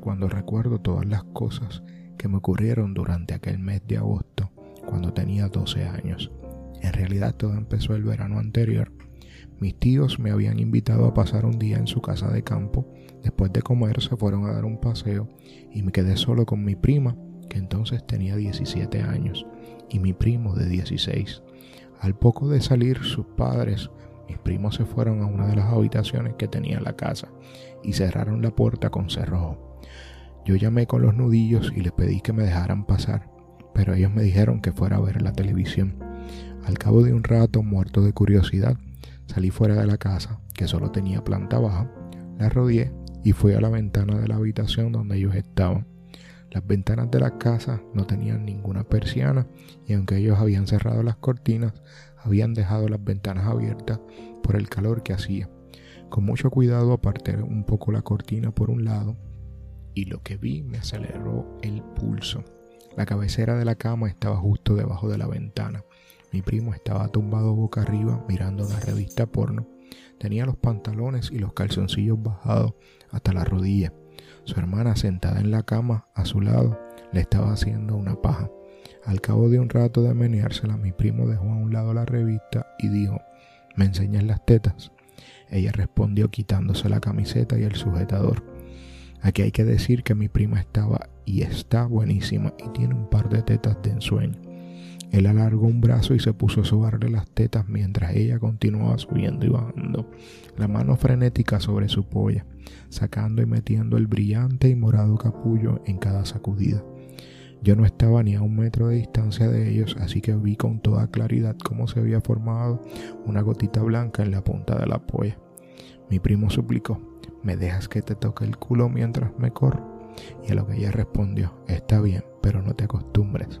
Cuando recuerdo todas las cosas que me ocurrieron durante aquel mes de agosto cuando tenía 12 años. En realidad todo empezó el verano anterior. Mis tíos me habían invitado a pasar un día en su casa de campo. Después de comer se fueron a dar un paseo y me quedé solo con mi prima, que entonces tenía 17 años, y mi primo de 16. Al poco de salir sus padres mis primos se fueron a una de las habitaciones que tenía la casa y cerraron la puerta con cerrojo. Yo llamé con los nudillos y les pedí que me dejaran pasar, pero ellos me dijeron que fuera a ver la televisión. Al cabo de un rato, muerto de curiosidad, salí fuera de la casa, que solo tenía planta baja, la rodeé y fui a la ventana de la habitación donde ellos estaban. Las ventanas de la casa no tenían ninguna persiana y aunque ellos habían cerrado las cortinas, habían dejado las ventanas abiertas por el calor que hacía. Con mucho cuidado aparté un poco la cortina por un lado y lo que vi me aceleró el pulso. La cabecera de la cama estaba justo debajo de la ventana. Mi primo estaba tumbado boca arriba mirando una revista porno. Tenía los pantalones y los calzoncillos bajados hasta la rodilla. Su hermana sentada en la cama a su lado le estaba haciendo una paja. Al cabo de un rato de meneársela, mi primo dejó a un lado la revista y dijo, ¿me enseñas las tetas? Ella respondió quitándose la camiseta y el sujetador. Aquí hay que decir que mi prima estaba y está buenísima y tiene un par de tetas de ensueño. Él alargó un brazo y se puso a sobarle las tetas mientras ella continuaba subiendo y bajando, la mano frenética sobre su polla, sacando y metiendo el brillante y morado capullo en cada sacudida. Yo no estaba ni a un metro de distancia de ellos, así que vi con toda claridad cómo se había formado una gotita blanca en la punta de la polla. Mi primo suplicó, ¿me dejas que te toque el culo mientras me corro? Y a lo que ella respondió, está bien, pero no te acostumbres.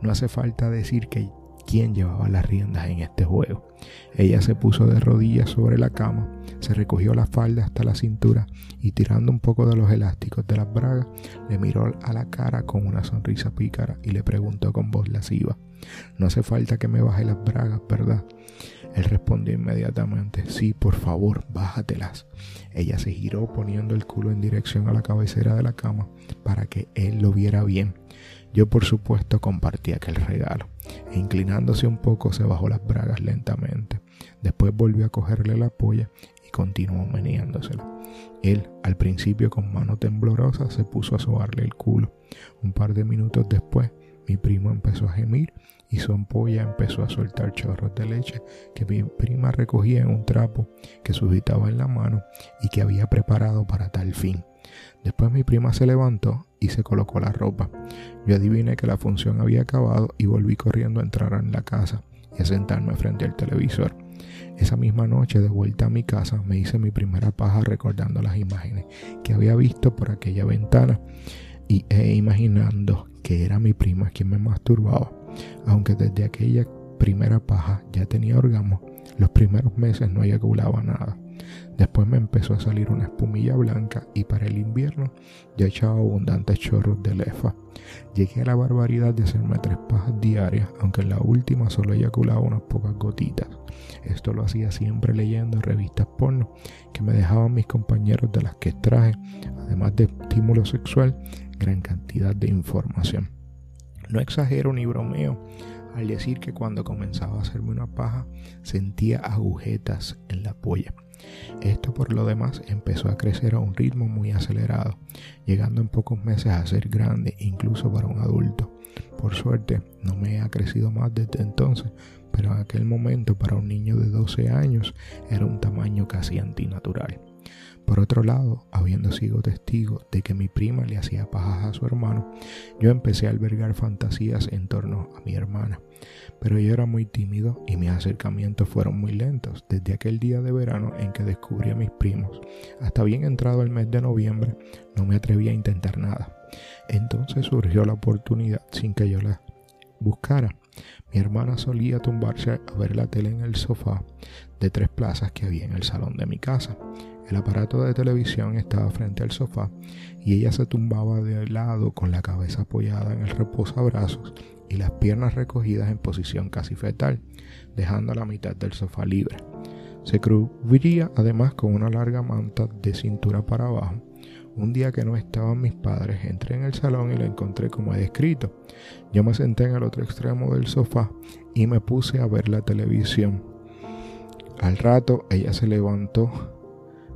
No hace falta decir que quién llevaba las riendas en este juego. Ella se puso de rodillas sobre la cama, se recogió la falda hasta la cintura y tirando un poco de los elásticos de las bragas, le miró a la cara con una sonrisa pícara y le preguntó con voz lasciva, no hace falta que me baje las bragas, ¿verdad? Él respondió inmediatamente, sí, por favor, bájatelas. Ella se giró poniendo el culo en dirección a la cabecera de la cama para que él lo viera bien. Yo por supuesto compartí aquel regalo, e inclinándose un poco se bajó las bragas lentamente. Después volvió a cogerle la polla y continuó meneándosela. Él, al principio con mano temblorosa, se puso a sobarle el culo. Un par de minutos después, mi primo empezó a gemir y su ampolla empezó a soltar chorros de leche que mi prima recogía en un trapo que sujetaba en la mano y que había preparado para tal fin. Después mi prima se levantó y se colocó la ropa. Yo adiviné que la función había acabado y volví corriendo a entrar en la casa y a sentarme frente al televisor. Esa misma noche, de vuelta a mi casa, me hice mi primera paja recordando las imágenes que había visto por aquella ventana y e imaginando que era mi prima quien me masturbaba. Aunque desde aquella primera paja ya tenía orgasmo, los primeros meses no eyaculaba nada. Después me empezó a salir una espumilla blanca y para el invierno ya echaba abundantes chorros de lefa. Llegué a la barbaridad de hacerme tres pajas diarias, aunque en la última solo eyaculaba unas pocas gotitas. Esto lo hacía siempre leyendo revistas porno que me dejaban mis compañeros de las que traje, además de estímulo sexual, gran cantidad de información. No exagero ni bromeo al decir que cuando comenzaba a hacerme una paja sentía agujetas en la polla. Esto por lo demás empezó a crecer a un ritmo muy acelerado, llegando en pocos meses a ser grande incluso para un adulto. Por suerte no me ha crecido más desde entonces, pero en aquel momento para un niño de 12 años era un tamaño casi antinatural. Por otro lado, habiendo sido testigo de que mi prima le hacía pajas a su hermano, yo empecé a albergar fantasías en torno a mi hermana. Pero yo era muy tímido y mis acercamientos fueron muy lentos desde aquel día de verano en que descubrí a mis primos. Hasta bien entrado el mes de noviembre no me atreví a intentar nada. Entonces surgió la oportunidad sin que yo la buscara. Mi hermana solía tumbarse a ver la tele en el sofá de tres plazas que había en el salón de mi casa. El aparato de televisión estaba frente al sofá y ella se tumbaba de lado con la cabeza apoyada en el reposabrazos y las piernas recogidas en posición casi fetal, dejando la mitad del sofá libre. Se cubría además con una larga manta de cintura para abajo. Un día que no estaban mis padres, entré en el salón y la encontré como he descrito. Yo me senté en el otro extremo del sofá y me puse a ver la televisión. Al rato ella se levantó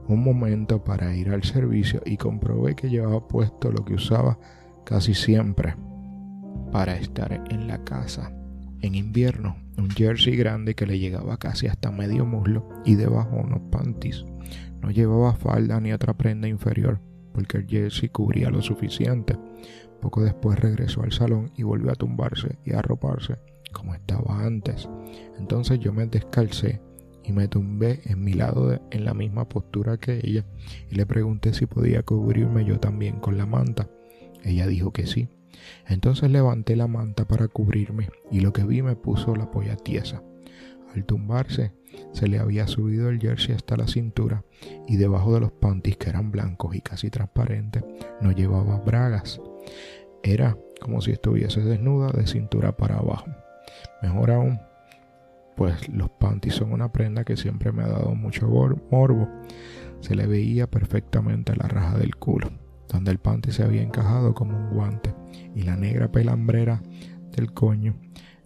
un momento para ir al servicio y comprobé que llevaba puesto lo que usaba casi siempre para estar en la casa. En invierno, un jersey grande que le llegaba casi hasta medio muslo y debajo unos panties. No llevaba falda ni otra prenda inferior porque el jersey cubría lo suficiente. Poco después regresó al salón y volvió a tumbarse y a arroparse como estaba antes. Entonces yo me descalcé y me tumbé en mi lado en la misma postura que ella y le pregunté si podía cubrirme yo también con la manta. Ella dijo que sí. Entonces levanté la manta para cubrirme y lo que vi me puso la polla tiesa. Al tumbarse, se le había subido el jersey hasta la cintura y debajo de los panties que eran blancos y casi transparentes no llevaba bragas. Era como si estuviese desnuda de cintura para abajo. Mejor aún, pues los panties son una prenda que siempre me ha dado mucho morbo. Se le veía perfectamente la raja del culo, donde el panty se había encajado como un guante, y la negra pelambrera del coño.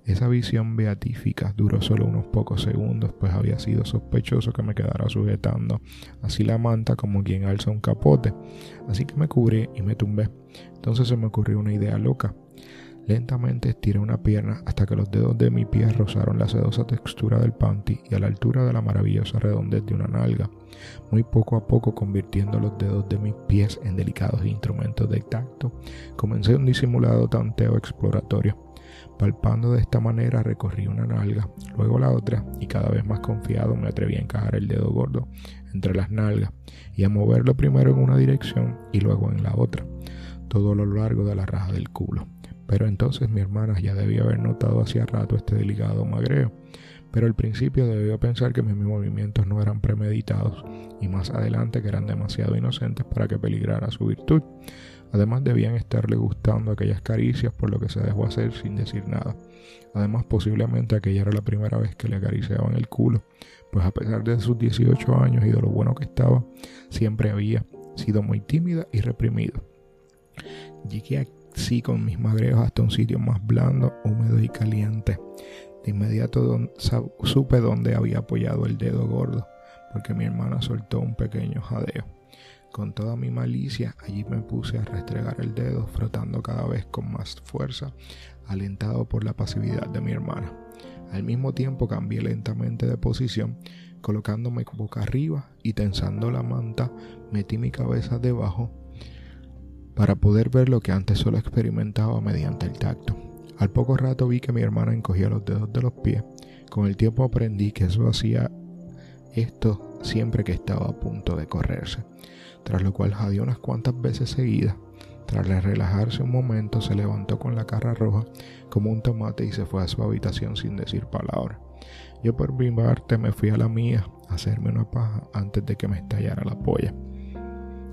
Esa visión beatífica duró solo unos pocos segundos, pues había sido sospechoso que me quedara sujetando así la manta como quien alza un capote. Así que me cubrí y me tumbé. Entonces se me ocurrió una idea loca. Lentamente estiré una pierna hasta que los dedos de mi pie rozaron la sedosa textura del panty y a la altura de la maravillosa redondez de una nalga, muy poco a poco convirtiendo los dedos de mis pies en delicados instrumentos de tacto, comencé un disimulado tanteo exploratorio. Palpando de esta manera recorrí una nalga, luego la otra, y cada vez más confiado me atreví a encajar el dedo gordo entre las nalgas y a moverlo primero en una dirección y luego en la otra, todo lo largo de la raja del culo. Pero entonces mi hermana ya debía haber notado hacía rato este delicado magreo. Pero al principio debió pensar que mis movimientos no eran premeditados y más adelante que eran demasiado inocentes para que peligrara su virtud. Además debían estarle gustando aquellas caricias por lo que se dejó hacer sin decir nada. Además posiblemente aquella era la primera vez que le acariciaban el culo, pues a pesar de sus 18 años y de lo bueno que estaba, siempre había sido muy tímida y reprimido. Llegué con mis magreos hasta un sitio más blando, húmedo y caliente. De inmediato supe dónde había apoyado el dedo gordo, porque mi hermana soltó un pequeño jadeo. Con toda mi malicia, allí me puse a restregar el dedo, frotando cada vez con más fuerza, alentado por la pasividad de mi hermana. Al mismo tiempo cambié lentamente de posición, colocándome boca arriba y tensando la manta, metí mi cabeza debajo para poder ver lo que antes solo experimentaba mediante el tacto. Al poco rato vi que mi hermana encogía los dedos de los pies. Con el tiempo aprendí que eso hacía esto siempre que estaba a punto de correrse, tras lo cual jadeó unas cuantas veces seguidas. Tras relajarse un momento, se levantó con la cara roja como un tomate y se fue a su habitación sin decir palabra. Yo por mi parte me fui a la mía a hacerme una paja antes de que me estallara la polla.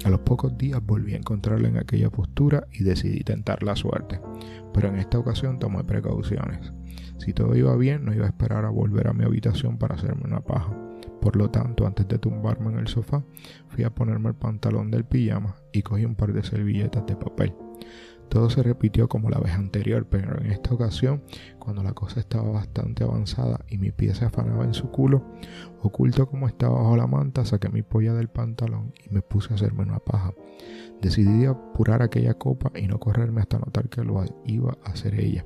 A los pocos días volví a encontrarla en aquella postura y decidí tentar la suerte, pero en esta ocasión tomé precauciones. Si todo iba bien, no iba a esperar a volver a mi habitación para hacerme una paja. Por lo tanto, antes de tumbarme en el sofá, fui a ponerme el pantalón del pijama y cogí un par de servilletas de papel. Todo se repitió como la vez anterior, pero en esta ocasión, cuando la cosa estaba bastante avanzada y mi pie se afanaba en su culo, oculto como estaba bajo la manta, saqué mi polla del pantalón y me puse a hacerme una paja. Decidí apurar aquella copa y no correrme hasta notar que lo iba a hacer ella.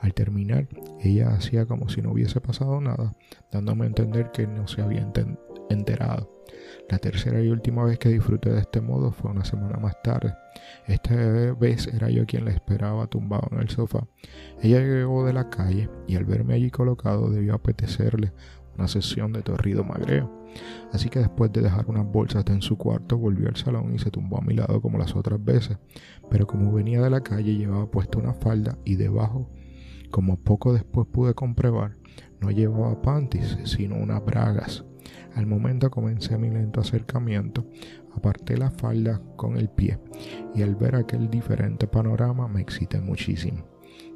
Al terminar, ella hacía como si no hubiese pasado nada, dándome a entender que no se había enterado. La tercera y última vez que disfruté de este modo fue una semana más tarde. Esta vez era yo quien la esperaba tumbado en el sofá. Ella llegó de la calle y al verme allí colocado debió apetecerle una sesión de torrido magreo. Así que después de dejar unas bolsas en su cuarto, volvió al salón y se tumbó a mi lado como las otras veces. Pero como venía de la calle, llevaba puesta una falda y debajo, como poco después pude comprobar, no llevaba panties, sino unas bragas. Al momento comencé mi lento acercamiento, aparté la falda con el pie y al ver aquel diferente panorama me excité muchísimo.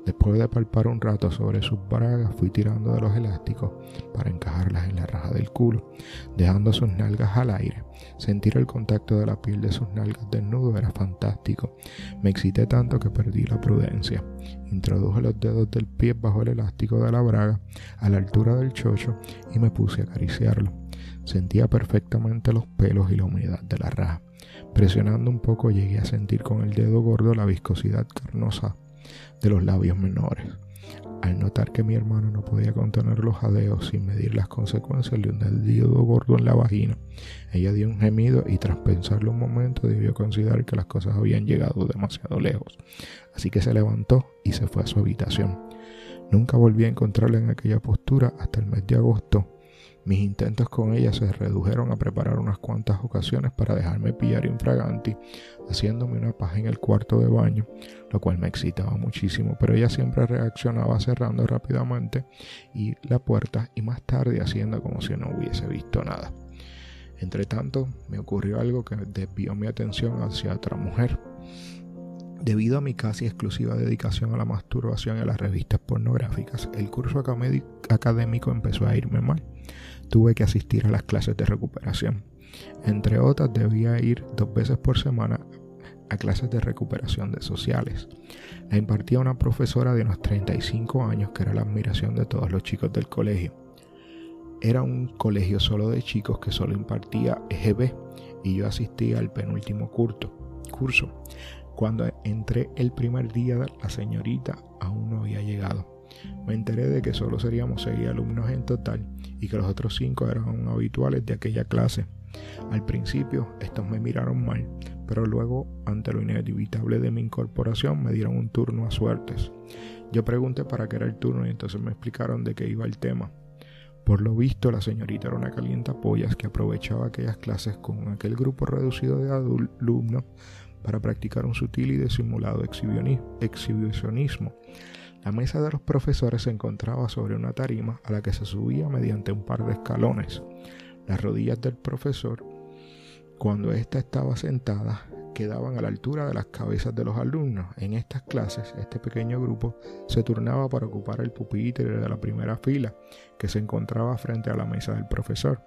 Después de palpar un rato sobre sus bragas, fui tirando de los elásticos para encajarlas en la raja del culo, dejando sus nalgas al aire. Sentir el contacto de la piel de sus nalgas desnudo era fantástico. Me excité tanto que perdí la prudencia. Introduje los dedos del pie bajo el elástico de la braga, a la altura del chocho, y me puse a acariciarlo. Sentía perfectamente los pelos y la humedad de la raja. Presionando un poco llegué a sentir con el dedo gordo la viscosidad carnosa de los labios menores. Al notar que mi hermano no podía contener los jadeos sin medir las consecuencias de un dedo gordo en la vagina, ella dio un gemido y tras pensarlo un momento debió considerar que las cosas habían llegado demasiado lejos. Así que se levantó y se fue a su habitación. Nunca volví a encontrarla en aquella postura hasta el mes de agosto, mis intentos con ella se redujeron a preparar unas cuantas ocasiones para dejarme pillar infraganti, haciéndome una paja en el cuarto de baño, lo cual me excitaba muchísimo, pero ella siempre reaccionaba cerrando rápidamente y la puerta y más tarde haciendo como si no hubiese visto nada. Entre tanto, me ocurrió algo que desvió mi atención hacia otra mujer. Debido a mi casi exclusiva dedicación a la masturbación y a las revistas pornográficas, el curso académico empezó a irme mal tuve que asistir a las clases de recuperación. Entre otras, debía ir dos veces por semana a clases de recuperación de sociales. La impartía una profesora de unos 35 años que era la admiración de todos los chicos del colegio. Era un colegio solo de chicos que solo impartía EGB y yo asistía al penúltimo curso. Cuando entré el primer día, la señorita aún no había llegado. Me enteré de que solo seríamos seis alumnos en total y que los otros cinco eran habituales de aquella clase. Al principio estos me miraron mal, pero luego, ante lo inevitable de mi incorporación, me dieron un turno a suertes. Yo pregunté para qué era el turno y entonces me explicaron de qué iba el tema. Por lo visto, la señorita era una calientapollas que aprovechaba aquellas clases con aquel grupo reducido de alumnos para practicar un sutil y disimulado exhibicionismo la mesa de los profesores se encontraba sobre una tarima a la que se subía mediante un par de escalones. Las rodillas del profesor, cuando ésta estaba sentada, quedaban a la altura de las cabezas de los alumnos. En estas clases, este pequeño grupo se turnaba para ocupar el pupitre de la primera fila, que se encontraba frente a la mesa del profesor.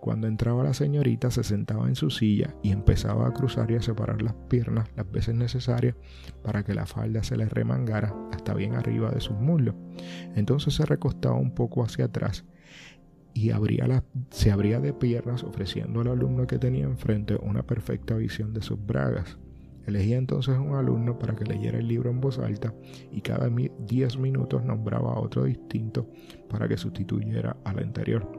Cuando entraba la señorita se sentaba en su silla y empezaba a cruzar y a separar las piernas las veces necesarias para que la falda se le remangara hasta bien arriba de sus muslos. Entonces se recostaba un poco hacia atrás y se abría de piernas ofreciendo al alumno que tenía enfrente una perfecta visión de sus bragas. Elegía entonces un alumno para que leyera el libro en voz alta y cada 10 minutos nombraba a otro distinto para que sustituyera al anterior.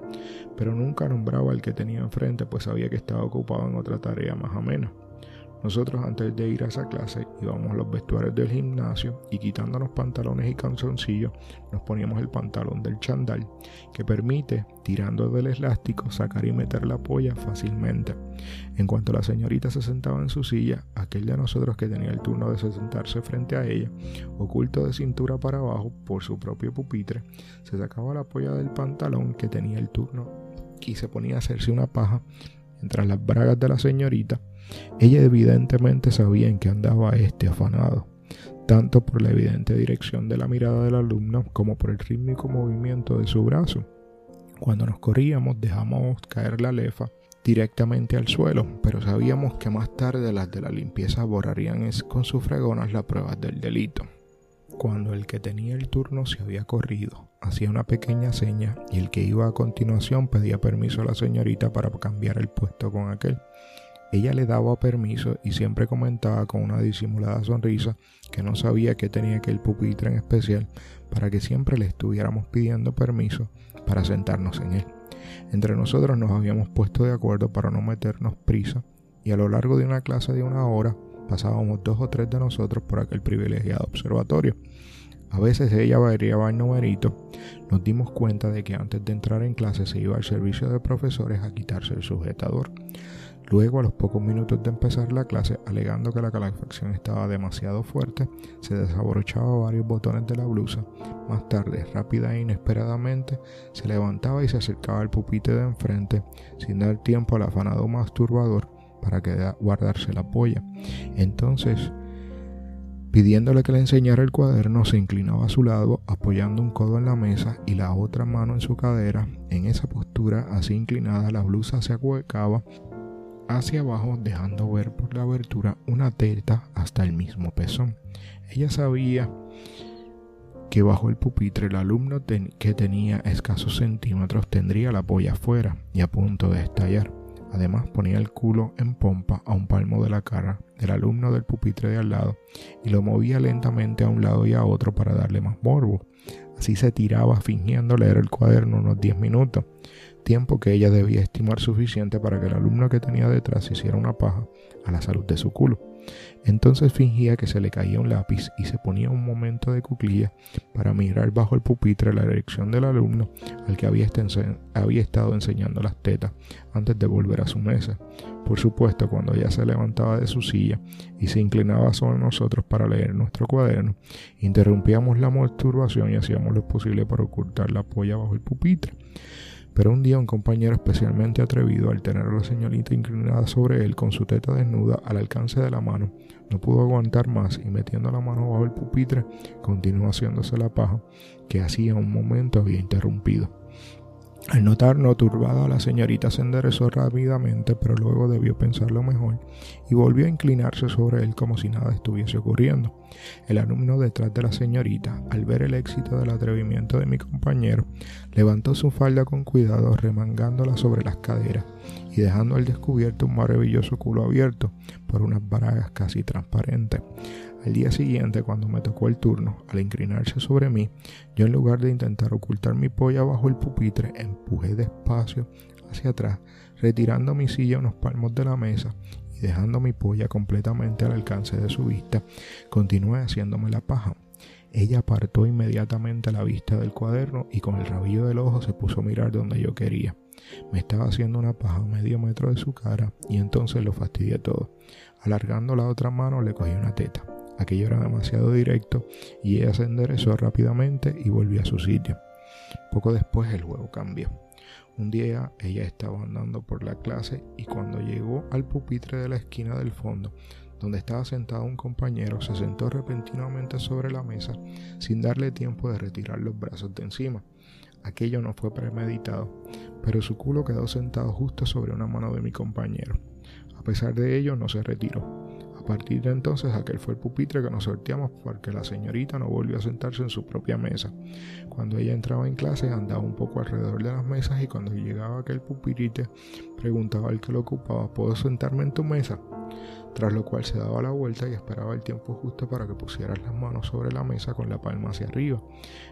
Pero nunca nombraba al que tenía enfrente pues sabía que estaba ocupado en otra tarea más o menos. Nosotros antes de ir a esa clase íbamos a los vestuarios del gimnasio y quitándonos pantalones y calzoncillos nos poníamos el pantalón del chandal que permite, tirando del elástico, sacar y meter la polla fácilmente. En cuanto la señorita se sentaba en su silla, aquel de nosotros que tenía el turno de sentarse frente a ella, oculto de cintura para abajo por su propio pupitre, se sacaba la polla del pantalón que tenía el turno y se ponía a hacerse una paja mientras las bragas de la señorita ella evidentemente sabía en qué andaba este afanado, tanto por la evidente dirección de la mirada del alumno como por el rítmico movimiento de su brazo. Cuando nos corríamos dejamos caer la lefa directamente al suelo, pero sabíamos que más tarde las de la limpieza borrarían con sus fregonas las pruebas del delito. Cuando el que tenía el turno se había corrido, hacía una pequeña seña y el que iba a continuación pedía permiso a la señorita para cambiar el puesto con aquel. Ella le daba permiso y siempre comentaba con una disimulada sonrisa que no sabía que tenía aquel pupitre en especial para que siempre le estuviéramos pidiendo permiso para sentarnos en él. Entre nosotros nos habíamos puesto de acuerdo para no meternos prisa y a lo largo de una clase de una hora pasábamos dos o tres de nosotros por aquel privilegiado observatorio. A veces ella variaba el numerito. Nos dimos cuenta de que antes de entrar en clase se iba al servicio de profesores a quitarse el sujetador. Luego, a los pocos minutos de empezar la clase, alegando que la calefacción estaba demasiado fuerte, se desabrochaba varios botones de la blusa. Más tarde, rápida e inesperadamente, se levantaba y se acercaba al pupitre de enfrente, sin dar tiempo al afanado masturbador para que guardarse la polla. Entonces, pidiéndole que le enseñara el cuaderno, se inclinaba a su lado, apoyando un codo en la mesa y la otra mano en su cadera. En esa postura, así inclinada, la blusa se acuecaba hacia abajo dejando ver por la abertura una teta hasta el mismo pezón. Ella sabía que bajo el pupitre el alumno que tenía escasos centímetros tendría la polla afuera y a punto de estallar. Además ponía el culo en pompa a un palmo de la cara del alumno del pupitre de al lado y lo movía lentamente a un lado y a otro para darle más morbo. Así se tiraba fingiendo leer el cuaderno unos 10 minutos tiempo que ella debía estimar suficiente para que el alumno que tenía detrás hiciera una paja a la salud de su culo. Entonces fingía que se le caía un lápiz y se ponía un momento de cuclilla para mirar bajo el pupitre la dirección del alumno al que había, había estado enseñando las tetas antes de volver a su mesa. Por supuesto, cuando ella se levantaba de su silla y se inclinaba sobre nosotros para leer nuestro cuaderno, interrumpíamos la masturbación y hacíamos lo posible para ocultar la polla bajo el pupitre. Pero un día un compañero especialmente atrevido, al tener a la señorita inclinada sobre él con su teta desnuda al alcance de la mano, no pudo aguantar más y metiendo la mano bajo el pupitre, continuó haciéndose la paja que hacía un momento había interrumpido. Al notar no turbada, la señorita se enderezó rápidamente, pero luego debió pensarlo mejor y volvió a inclinarse sobre él como si nada estuviese ocurriendo. El alumno detrás de la señorita, al ver el éxito del atrevimiento de mi compañero, levantó su falda con cuidado, remangándola sobre las caderas y dejando al descubierto un maravilloso culo abierto por unas bragas casi transparentes. Al día siguiente, cuando me tocó el turno, al inclinarse sobre mí, yo en lugar de intentar ocultar mi polla bajo el pupitre, empujé despacio hacia atrás, retirando mi silla unos palmos de la mesa y dejando mi polla completamente al alcance de su vista, continué haciéndome la paja. Ella apartó inmediatamente la vista del cuaderno y con el rabillo del ojo se puso a mirar donde yo quería. Me estaba haciendo una paja a medio metro de su cara y entonces lo fastidié todo. Alargando la otra mano le cogí una teta. Aquello era demasiado directo y ella se enderezó rápidamente y volvió a su sitio. Poco después el juego cambió. Un día ella estaba andando por la clase y cuando llegó al pupitre de la esquina del fondo, donde estaba sentado un compañero, se sentó repentinamente sobre la mesa sin darle tiempo de retirar los brazos de encima. Aquello no fue premeditado, pero su culo quedó sentado justo sobre una mano de mi compañero. A pesar de ello, no se retiró. A partir de entonces, aquel fue el pupitre que nos sorteamos porque la señorita no volvió a sentarse en su propia mesa. Cuando ella entraba en clase, andaba un poco alrededor de las mesas y cuando llegaba aquel pupitre, preguntaba al que lo ocupaba: ¿Puedo sentarme en tu mesa? Tras lo cual se daba la vuelta y esperaba el tiempo justo para que pusieras las manos sobre la mesa con la palma hacia arriba.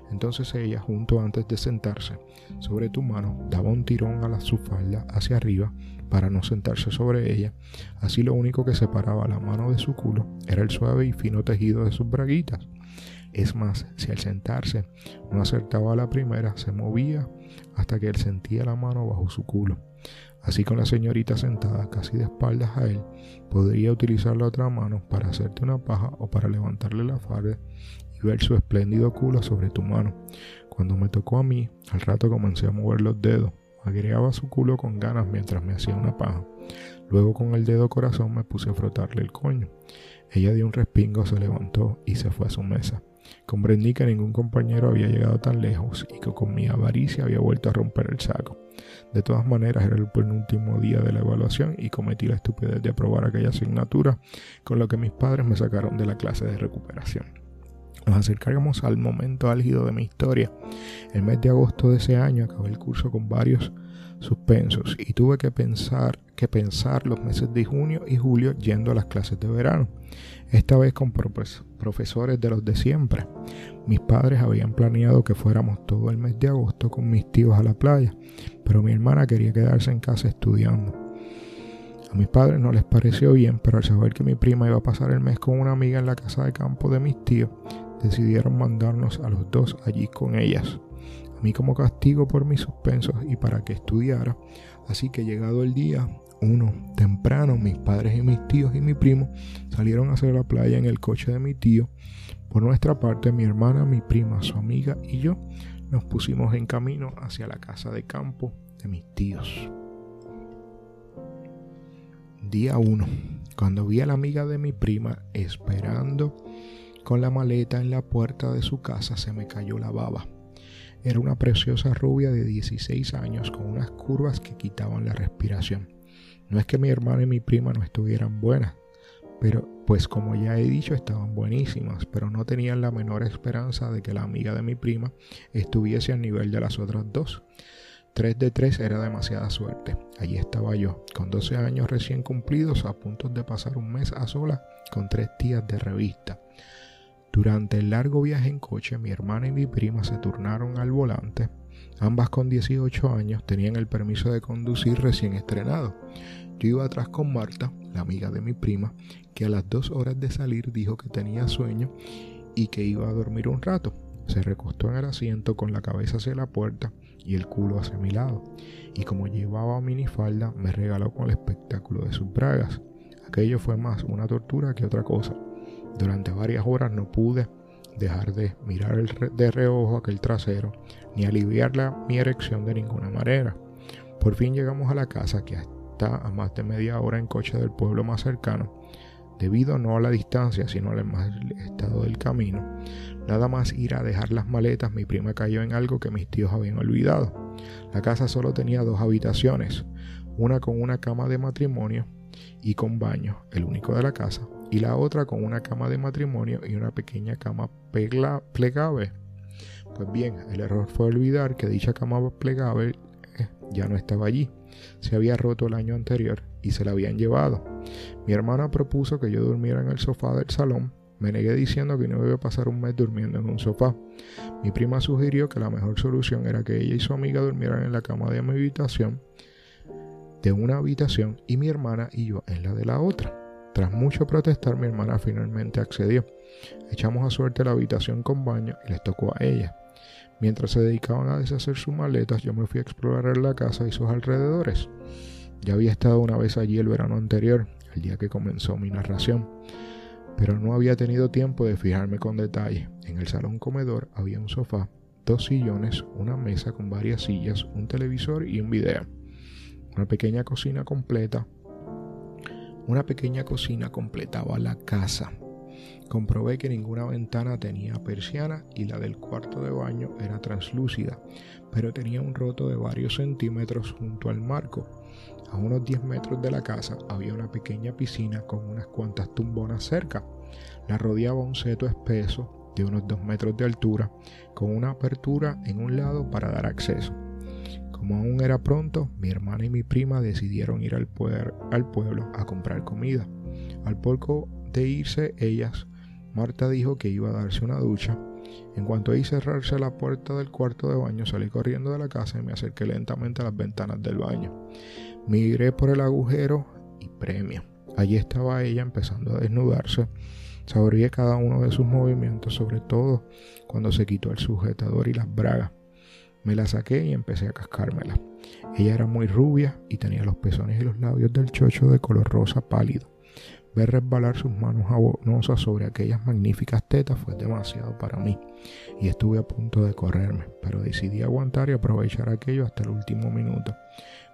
Entonces ella, junto antes de sentarse sobre tu mano, daba un tirón a la su falda hacia arriba para no sentarse sobre ella. Así lo único que separaba la mano de su culo era el suave y fino tejido de sus braguitas. Es más, si al sentarse no acertaba a la primera, se movía hasta que él sentía la mano bajo su culo. Así con la señorita sentada casi de espaldas a él, podría utilizar la otra mano para hacerte una paja o para levantarle la falda y ver su espléndido culo sobre tu mano. Cuando me tocó a mí, al rato comencé a mover los dedos Agregaba su culo con ganas mientras me hacía una paja. Luego con el dedo corazón me puse a frotarle el coño. Ella dio un respingo, se levantó y se fue a su mesa. Comprendí que ningún compañero había llegado tan lejos y que con mi avaricia había vuelto a romper el saco. De todas maneras era el penúltimo día de la evaluación y cometí la estupidez de aprobar aquella asignatura, con lo que mis padres me sacaron de la clase de recuperación. Nos acercamos al momento álgido de mi historia. El mes de agosto de ese año acabé el curso con varios suspensos y tuve que pensar, que pensar los meses de junio y julio yendo a las clases de verano, esta vez con profesores de los de siempre. Mis padres habían planeado que fuéramos todo el mes de agosto con mis tíos a la playa, pero mi hermana quería quedarse en casa estudiando. A mis padres no les pareció bien, pero al saber que mi prima iba a pasar el mes con una amiga en la casa de campo de mis tíos, decidieron mandarnos a los dos allí con ellas. A mí como castigo por mis suspensos y para que estudiara. Así que llegado el día, uno, temprano, mis padres y mis tíos y mi primo salieron a hacer la playa en el coche de mi tío. Por nuestra parte, mi hermana, mi prima, su amiga y yo nos pusimos en camino hacia la casa de campo de mis tíos. Día 1. Cuando vi a la amiga de mi prima esperando con la maleta en la puerta de su casa, se me cayó la baba. Era una preciosa rubia de 16 años con unas curvas que quitaban la respiración. No es que mi hermana y mi prima no estuvieran buenas, pero pues como ya he dicho estaban buenísimas, pero no tenían la menor esperanza de que la amiga de mi prima estuviese al nivel de las otras dos. Tres de tres era demasiada suerte. Allí estaba yo, con 12 años recién cumplidos, a punto de pasar un mes a sola con tres tías de revista. Durante el largo viaje en coche, mi hermana y mi prima se turnaron al volante. Ambas con 18 años tenían el permiso de conducir recién estrenado. Yo iba atrás con Marta, la amiga de mi prima, que a las dos horas de salir dijo que tenía sueño y que iba a dormir un rato. Se recostó en el asiento con la cabeza hacia la puerta y el culo hacia mi lado. Y como llevaba minifalda, me regaló con el espectáculo de sus bragas. Aquello fue más una tortura que otra cosa. Durante varias horas no pude dejar de mirar de reojo aquel trasero, ni aliviar la, mi erección de ninguna manera. Por fin llegamos a la casa que está a más de media hora en coche del pueblo más cercano, debido no a la distancia, sino al mal estado del camino. Nada más ir a dejar las maletas, mi prima cayó en algo que mis tíos habían olvidado. La casa solo tenía dos habitaciones, una con una cama de matrimonio y con baño, el único de la casa, y la otra con una cama de matrimonio y una pequeña cama plegable. Pues bien, el error fue olvidar que dicha cama plegable eh, ya no estaba allí. Se había roto el año anterior y se la habían llevado. Mi hermana propuso que yo durmiera en el sofá del salón. Me negué diciendo que no iba a pasar un mes durmiendo en un sofá. Mi prima sugirió que la mejor solución era que ella y su amiga durmieran en la cama de mi habitación, de una habitación, y mi hermana y yo en la de la otra. Tras mucho protestar, mi hermana finalmente accedió. Echamos a suerte la habitación con baño y les tocó a ella. Mientras se dedicaban a deshacer sus maletas, yo me fui a explorar la casa y sus alrededores. Ya había estado una vez allí el verano anterior, el día que comenzó mi narración, pero no había tenido tiempo de fijarme con detalle. En el salón comedor había un sofá, dos sillones, una mesa con varias sillas, un televisor y un video. Una pequeña cocina completa, una pequeña cocina completaba la casa. Comprobé que ninguna ventana tenía persiana y la del cuarto de baño era translúcida, pero tenía un roto de varios centímetros junto al marco. A unos 10 metros de la casa había una pequeña piscina con unas cuantas tumbonas cerca. La rodeaba un seto espeso de unos 2 metros de altura, con una apertura en un lado para dar acceso. Como aún era pronto, mi hermana y mi prima decidieron ir al, pueblo a comprar comida. Al poco de irse ellas, Marta dijo que iba a darse una ducha. En cuanto oí cerrarse la puerta del cuarto de baño, salí corriendo de la casa y me acerqué lentamente a las ventanas del baño. Miré por el agujero y premio. Allí estaba ella empezando a desnudarse. Saboreé cada uno de sus movimientos, sobre todo cuando se quitó el sujetador y las bragas. Me la saqué y empecé a cascármela. Ella era muy rubia y tenía los pezones y los labios del chocho de color rosa pálido. Ver resbalar sus manos abonosas sobre aquellas magníficas tetas fue demasiado para mí y estuve a punto de correrme, pero decidí aguantar y aprovechar aquello hasta el último minuto.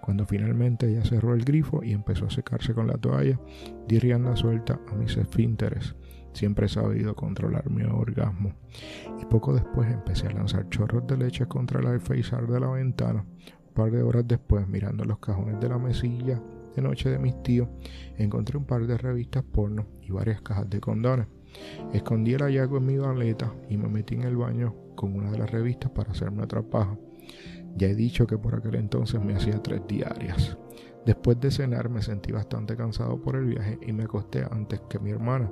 Cuando finalmente ella cerró el grifo y empezó a secarse con la toalla, di rienda suelta a mis esfínteres Siempre he sabido controlar mi orgasmo. Y poco después empecé a lanzar chorros de leche contra el alféizar de la ventana. Un par de horas después, mirando los cajones de la mesilla de noche de mis tíos, encontré un par de revistas porno y varias cajas de condones. Escondí el hallazgo en mi maleta y me metí en el baño con una de las revistas para hacerme otra paja. Ya he dicho que por aquel entonces me hacía tres diarias. Después de cenar me sentí bastante cansado por el viaje y me acosté antes que mi hermana.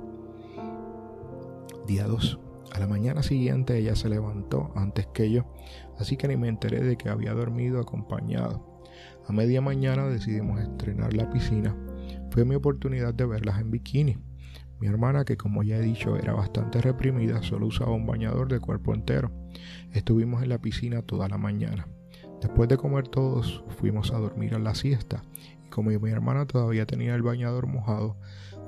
Día 2. A la mañana siguiente ella se levantó antes que yo, así que ni me enteré de que había dormido acompañado. A media mañana decidimos estrenar la piscina. Fue mi oportunidad de verlas en bikini. Mi hermana, que como ya he dicho era bastante reprimida, solo usaba un bañador de cuerpo entero. Estuvimos en la piscina toda la mañana. Después de comer todos, fuimos a dormir a la siesta, y como mi hermana todavía tenía el bañador mojado,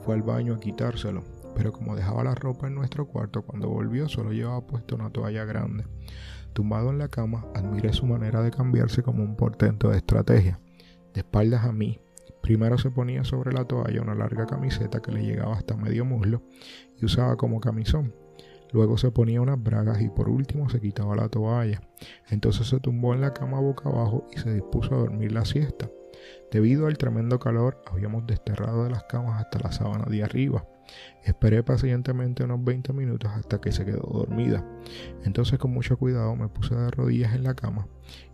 fue al baño a quitárselo, pero como dejaba la ropa en nuestro cuarto, cuando volvió solo llevaba puesto una toalla grande. Tumbado en la cama, admiré su manera de cambiarse como un portento de estrategia. De espaldas a mí, primero se ponía sobre la toalla una larga camiseta que le llegaba hasta medio muslo y usaba como camisón, Luego se ponía unas bragas y por último se quitaba la toalla. Entonces se tumbó en la cama boca abajo y se dispuso a dormir la siesta. Debido al tremendo calor, habíamos desterrado de las camas hasta la sábana de arriba. Esperé pacientemente unos 20 minutos hasta que se quedó dormida. Entonces con mucho cuidado me puse de rodillas en la cama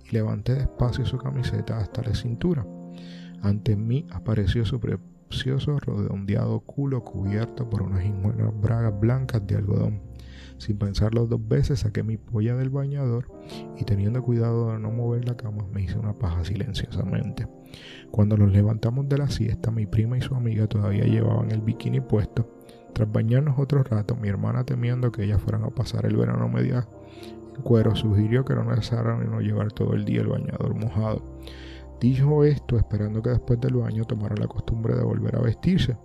y levanté despacio su camiseta hasta la cintura. Ante mí apareció su precioso redondeado culo cubierto por unas ingenuas bragas blancas de algodón. Sin pensarlo dos veces saqué mi polla del bañador y teniendo cuidado de no mover la cama me hice una paja silenciosamente. Cuando nos levantamos de la siesta mi prima y su amiga todavía llevaban el bikini puesto. Tras bañarnos otro rato, mi hermana temiendo que ellas fueran a pasar el verano media en cuero, sugirió que no necesaran no llevar todo el día el bañador mojado. Dijo esto esperando que después del baño tomara la costumbre de volver a vestirse,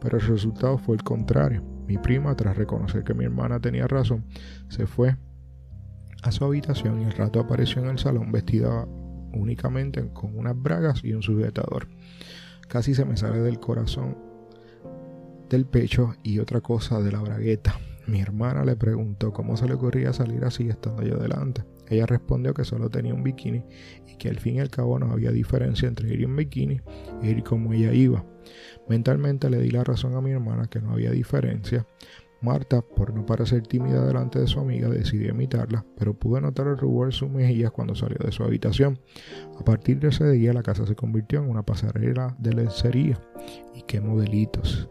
pero el resultado fue el contrario. Mi prima, tras reconocer que mi hermana tenía razón, se fue a su habitación y al rato apareció en el salón vestida únicamente con unas bragas y un sujetador. Casi se me sale del corazón, del pecho y otra cosa de la bragueta. Mi hermana le preguntó cómo se le ocurría salir así estando yo delante. Ella respondió que solo tenía un bikini y que al fin y al cabo no había diferencia entre ir en bikini e ir como ella iba. Mentalmente le di la razón a mi hermana que no había diferencia. Marta, por no parecer tímida delante de su amiga, decidió imitarla, pero pude notar el rubor en sus mejillas cuando salió de su habitación. A partir de ese día la casa se convirtió en una pasarela de lencería. Y qué modelitos,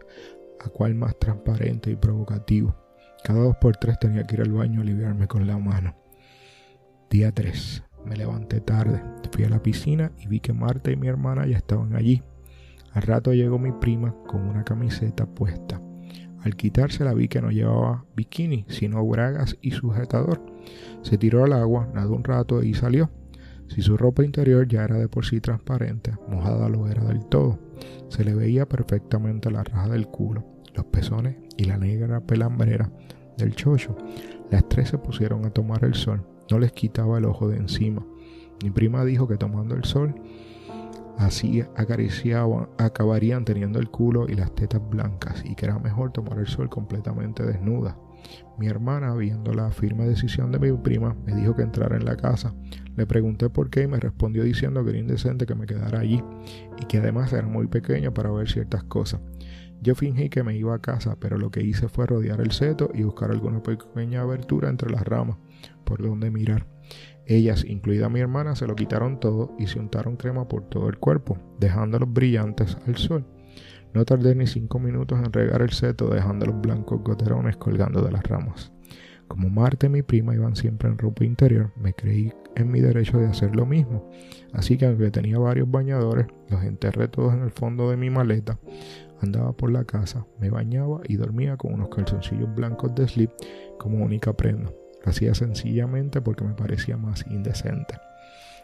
a cuál más transparente y provocativo. Cada dos por tres tenía que ir al baño a aliviarme con la mano. Día 3. Me levanté tarde, fui a la piscina y vi que Marta y mi hermana ya estaban allí. Al rato llegó mi prima con una camiseta puesta. Al quitársela vi que no llevaba bikini, sino bragas y sujetador. Se tiró al agua, nadó un rato y salió. Si su ropa interior ya era de por sí transparente, mojada lo era del todo. Se le veía perfectamente la raja del culo, los pezones y la negra pelambrera del chocho. Las tres se pusieron a tomar el sol. No les quitaba el ojo de encima. Mi prima dijo que tomando el sol Así acariciaban, acabarían teniendo el culo y las tetas blancas y que era mejor tomar el sol completamente desnuda. Mi hermana, viendo la firme decisión de mi prima, me dijo que entrara en la casa. Le pregunté por qué y me respondió diciendo que era indecente que me quedara allí y que además era muy pequeño para ver ciertas cosas. Yo fingí que me iba a casa, pero lo que hice fue rodear el seto y buscar alguna pequeña abertura entre las ramas por donde mirar. Ellas, incluida mi hermana, se lo quitaron todo y se untaron crema por todo el cuerpo, dejándolos brillantes al sol. No tardé ni cinco minutos en regar el seto, dejando los blancos goterones colgando de las ramas. Como Marta y mi prima iban siempre en ropa interior, me creí en mi derecho de hacer lo mismo. Así que aunque tenía varios bañadores, los enterré todos en el fondo de mi maleta. Andaba por la casa, me bañaba y dormía con unos calzoncillos blancos de slip como única prenda. Lo hacía sencillamente porque me parecía más indecente.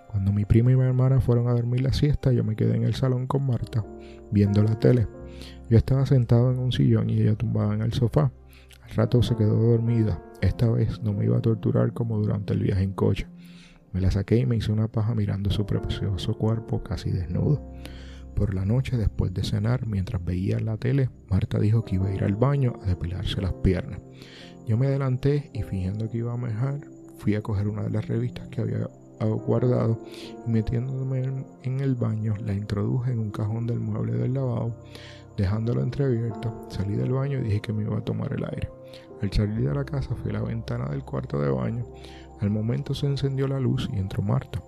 Cuando mi prima y mi hermana fueron a dormir la siesta, yo me quedé en el salón con Marta, viendo la tele. Yo estaba sentado en un sillón y ella tumbada en el sofá. Al rato se quedó dormida. Esta vez no me iba a torturar como durante el viaje en coche. Me la saqué y me hice una paja mirando su precioso cuerpo casi desnudo. Por la noche, después de cenar, mientras veía la tele, Marta dijo que iba a ir al baño a depilarse las piernas. Yo me adelanté y fingiendo que iba a mejar, fui a coger una de las revistas que había guardado y metiéndome en el baño la introduje en un cajón del mueble del lavabo, dejándolo entreabierto. Salí del baño y dije que me iba a tomar el aire. Al salir de la casa fui a la ventana del cuarto de baño. Al momento se encendió la luz y entró Marta.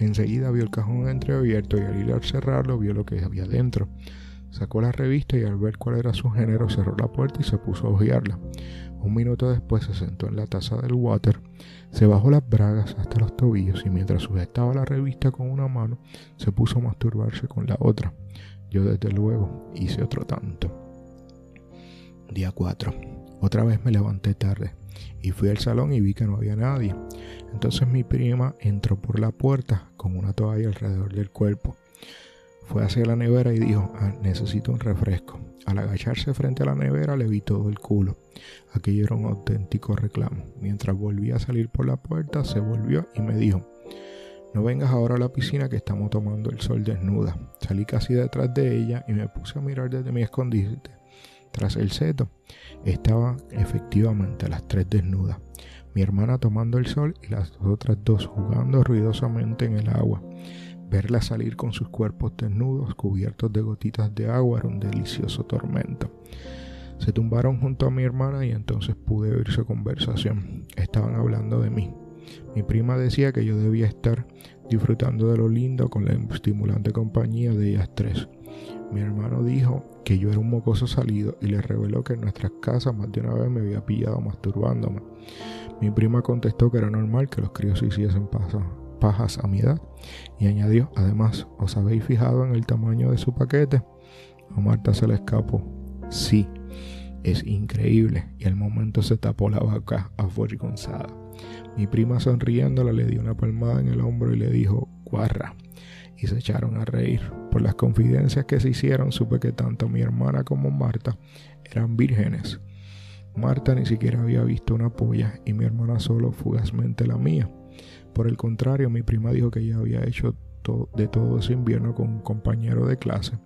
Enseguida vio el cajón entreabierto y al ir a cerrarlo vio lo que había dentro. Sacó la revista y al ver cuál era su género cerró la puerta y se puso a hojearla. Un minuto después se sentó en la taza del water, se bajó las bragas hasta los tobillos y mientras sujetaba la revista con una mano se puso a masturbarse con la otra. Yo desde luego hice otro tanto. Día 4. Otra vez me levanté tarde y fui al salón y vi que no había nadie. Entonces mi prima entró por la puerta con una toalla alrededor del cuerpo. Fue hacia la nevera y dijo, ah, necesito un refresco. Al agacharse frente a la nevera le vi todo el culo. Aquello era un auténtico reclamo. Mientras volvía a salir por la puerta, se volvió y me dijo, no vengas ahora a la piscina que estamos tomando el sol desnuda. Salí casi detrás de ella y me puse a mirar desde mi escondite. Tras el seto, estaban efectivamente las tres desnudas. Mi hermana tomando el sol y las otras dos jugando ruidosamente en el agua. Verla salir con sus cuerpos desnudos cubiertos de gotitas de agua era un delicioso tormento. Se tumbaron junto a mi hermana y entonces pude oír su conversación. Estaban hablando de mí. Mi prima decía que yo debía estar disfrutando de lo lindo con la estimulante compañía de ellas tres. Mi hermano dijo que yo era un mocoso salido y le reveló que en nuestras casas más de una vez me había pillado masturbándome. Mi prima contestó que era normal que los críos se hiciesen a mi edad y añadió, además, ¿os habéis fijado en el tamaño de su paquete? A Marta se le escapó. Sí, es increíble y al momento se tapó la boca avergonzada. Mi prima sonriéndola le dio una palmada en el hombro y le dijo, guarra. Y se echaron a reír. Por las confidencias que se hicieron supe que tanto mi hermana como Marta eran vírgenes. Marta ni siquiera había visto una polla y mi hermana solo fugazmente la mía. Por el contrario, mi prima dijo que ella había hecho de todo ese invierno con un compañero de clase.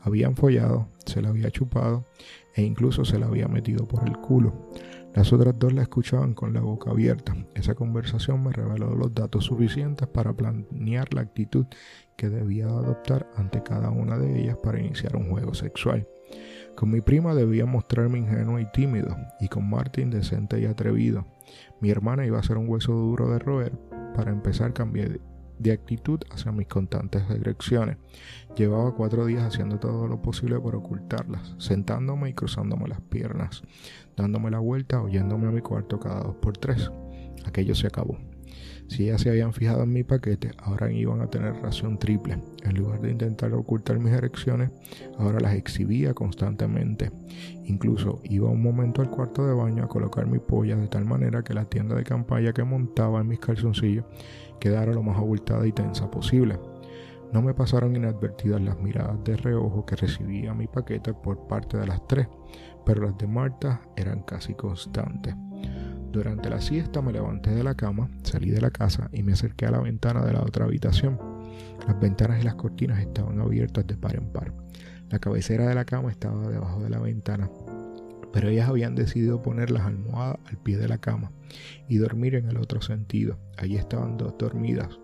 Habían follado, se la había chupado e incluso se la había metido por el culo. Las otras dos la escuchaban con la boca abierta. Esa conversación me reveló los datos suficientes para planear la actitud que debía adoptar ante cada una de ellas para iniciar un juego sexual. Con mi prima debía mostrarme ingenuo y tímido, y con Martín decente y atrevido. Mi hermana iba a ser un hueso duro de roer. Para empezar cambié de actitud hacia mis constantes erecciones. Llevaba cuatro días haciendo todo lo posible por ocultarlas, sentándome y cruzándome las piernas, dándome la vuelta o yéndome a mi cuarto cada dos por tres. Aquello se acabó. Si ellas se habían fijado en mi paquete, ahora iban a tener ración triple. En lugar de intentar ocultar mis erecciones, ahora las exhibía constantemente. Incluso iba un momento al cuarto de baño a colocar mi polla de tal manera que la tienda de campaña que montaba en mis calzoncillos quedara lo más abultada y tensa posible. No me pasaron inadvertidas las miradas de reojo que recibía mi paquete por parte de las tres, pero las de Marta eran casi constantes. Durante la siesta me levanté de la cama, salí de la casa y me acerqué a la ventana de la otra habitación. Las ventanas y las cortinas estaban abiertas de par en par. La cabecera de la cama estaba debajo de la ventana, pero ellas habían decidido poner las almohadas al pie de la cama y dormir en el otro sentido. Allí estaban dos dormidas.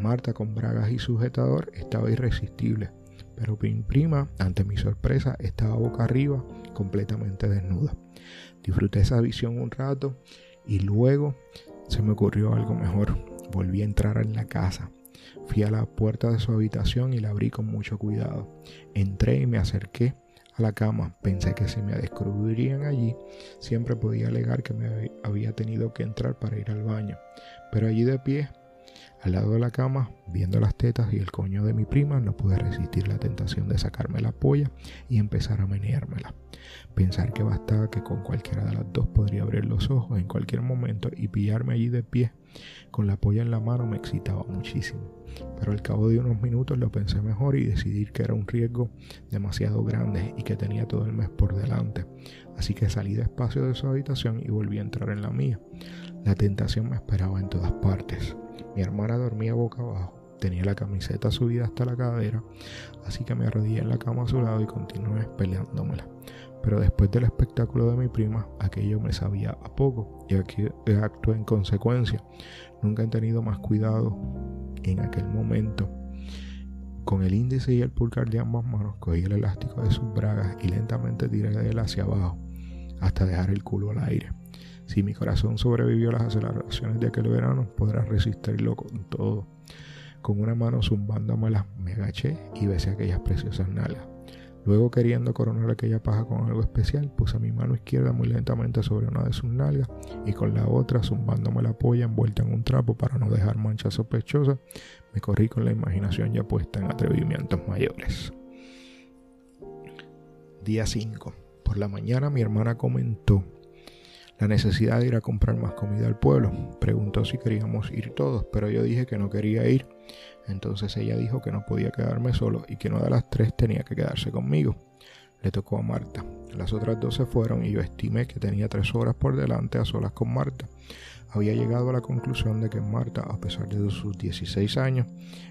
Marta con bragas y sujetador estaba irresistible, pero mi prima, ante mi sorpresa, estaba boca arriba, completamente desnuda. Disfruté esa visión un rato y luego se me ocurrió algo mejor. Volví a entrar en la casa. Fui a la puerta de su habitación y la abrí con mucho cuidado. Entré y me acerqué a la cama. Pensé que si me descubrirían allí, siempre podía alegar que me había tenido que entrar para ir al baño. Pero allí de pie, al lado de la cama, viendo las tetas y el coño de mi prima, no pude resistir la tentación de sacarme la polla y empezar a meneármela. Pensar que bastaba que con cualquiera de las dos podría abrir los ojos en cualquier momento y pillarme allí de pie con la polla en la mano me excitaba muchísimo. Pero al cabo de unos minutos lo pensé mejor y decidí que era un riesgo demasiado grande y que tenía todo el mes por delante. Así que salí despacio de su habitación y volví a entrar en la mía. La tentación me esperaba en todas partes. Mi hermana dormía boca abajo, tenía la camiseta subida hasta la cadera, así que me arrodillé en la cama a su lado y continué peleándomela. Pero después del espectáculo de mi prima, aquello me sabía a poco y aquí actué en consecuencia. Nunca he tenido más cuidado en aquel momento. Con el índice y el pulgar de ambas manos cogí el elástico de sus bragas y lentamente tiré de él hacia abajo hasta dejar el culo al aire. Si mi corazón sobrevivió a las aceleraciones de aquel verano, podrá resistirlo con todo. Con una mano zumbándomelas me agaché y besé aquellas preciosas nalgas. Luego, queriendo coronar aquella paja con algo especial, puse mi mano izquierda muy lentamente sobre una de sus nalgas y con la otra, zumbándome la polla envuelta en un trapo para no dejar manchas sospechosas, me corrí con la imaginación ya puesta en atrevimientos mayores. Día 5. Por la mañana mi hermana comentó la necesidad de ir a comprar más comida al pueblo. Preguntó si queríamos ir todos, pero yo dije que no quería ir entonces ella dijo que no podía quedarme solo y que una de las tres tenía que quedarse conmigo. Le tocó a Marta. Las otras dos se fueron y yo estimé que tenía tres horas por delante a solas con Marta. Había llegado a la conclusión de que Marta, a pesar de sus 16 años,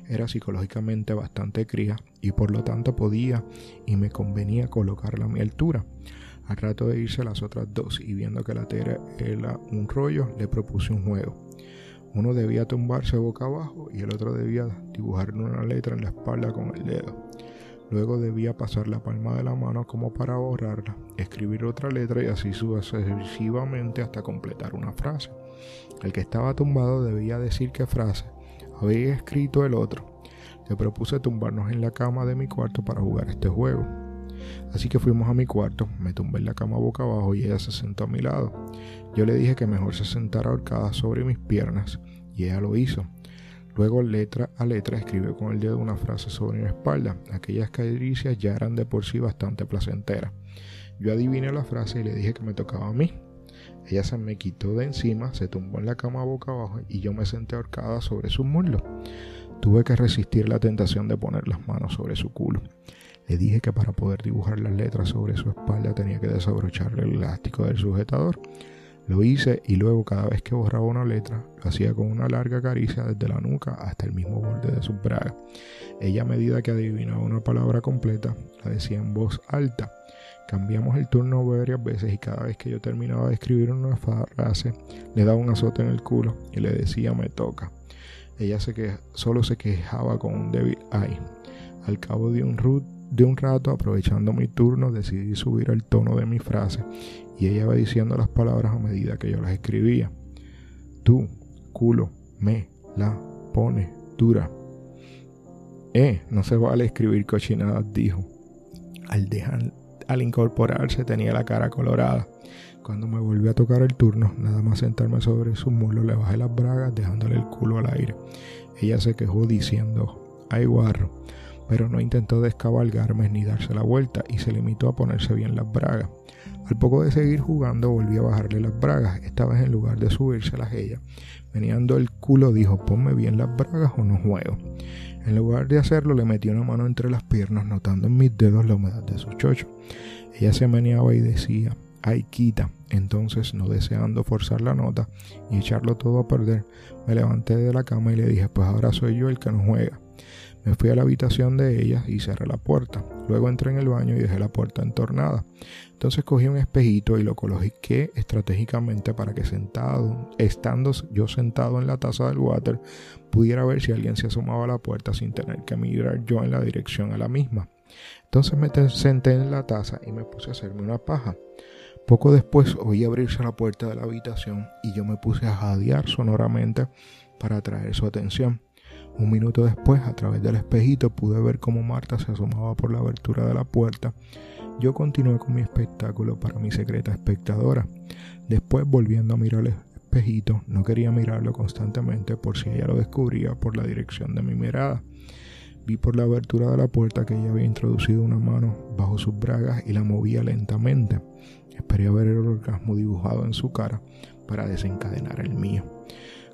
era psicológicamente bastante cría y por lo tanto podía y me convenía colocarla a mi altura. Al rato de irse las otras dos y viendo que la tela era un rollo, le propuse un juego. Uno debía tumbarse boca abajo y el otro debía dibujar una letra en la espalda con el dedo. Luego debía pasar la palma de la mano como para borrarla, escribir otra letra y así sucesivamente hasta completar una frase. El que estaba tumbado debía decir qué frase había escrito el otro. Le propuse tumbarnos en la cama de mi cuarto para jugar este juego. Así que fuimos a mi cuarto, me tumbé en la cama boca abajo y ella se sentó a mi lado. Yo le dije que mejor se sentara ahorcada sobre mis piernas y ella lo hizo. Luego, letra a letra, escribió con el dedo una frase sobre mi espalda. Aquellas caricias ya eran de por sí bastante placenteras. Yo adiviné la frase y le dije que me tocaba a mí. Ella se me quitó de encima, se tumbó en la cama boca abajo y yo me senté ahorcada sobre su muslo. Tuve que resistir la tentación de poner las manos sobre su culo. Le dije que para poder dibujar las letras sobre su espalda tenía que desabrocharle el elástico del sujetador. Lo hice y luego cada vez que borraba una letra, lo hacía con una larga caricia desde la nuca hasta el mismo borde de su braga. Ella a medida que adivinaba una palabra completa, la decía en voz alta. Cambiamos el turno varias veces y cada vez que yo terminaba de escribir una frase, le daba un azote en el culo y le decía me toca. Ella se solo se quejaba con un débil ay. Al cabo de un, de un rato, aprovechando mi turno, decidí subir el tono de mi frase y ella va diciendo las palabras a medida que yo las escribía. Tú, culo, me, la, pone, dura. Eh, no se vale escribir cochinadas, dijo. Al, dejar, al incorporarse tenía la cara colorada. Cuando me volvió a tocar el turno, nada más sentarme sobre su muslo, le bajé las bragas dejándole el culo al aire. Ella se quejó diciendo, ay guarro, pero no intentó descabalgarme ni darse la vuelta y se limitó a ponerse bien las bragas. Al poco de seguir jugando volví a bajarle las bragas, esta vez en lugar de subírselas ella. Meneando el culo dijo, ponme bien las bragas o no juego. En lugar de hacerlo le metí una mano entre las piernas notando en mis dedos la humedad de su chocho. Ella se meneaba y decía, ay quita. Entonces, no deseando forzar la nota y echarlo todo a perder, me levanté de la cama y le dije, pues ahora soy yo el que no juega. Me fui a la habitación de ella y cerré la puerta. Luego entré en el baño y dejé la puerta entornada. Entonces cogí un espejito y lo coloqué estratégicamente para que sentado, estando yo sentado en la taza del water, pudiera ver si alguien se asomaba a la puerta sin tener que mirar yo en la dirección a la misma. Entonces me senté en la taza y me puse a hacerme una paja. Poco después oí abrirse la puerta de la habitación y yo me puse a jadear sonoramente para atraer su atención. Un minuto después, a través del espejito, pude ver cómo Marta se asomaba por la abertura de la puerta. Yo continué con mi espectáculo para mi secreta espectadora. Después, volviendo a mirar el espejito, no quería mirarlo constantemente por si ella lo descubría por la dirección de mi mirada. Vi por la abertura de la puerta que ella había introducido una mano bajo sus bragas y la movía lentamente. Esperé a ver el orgasmo dibujado en su cara para desencadenar el mío.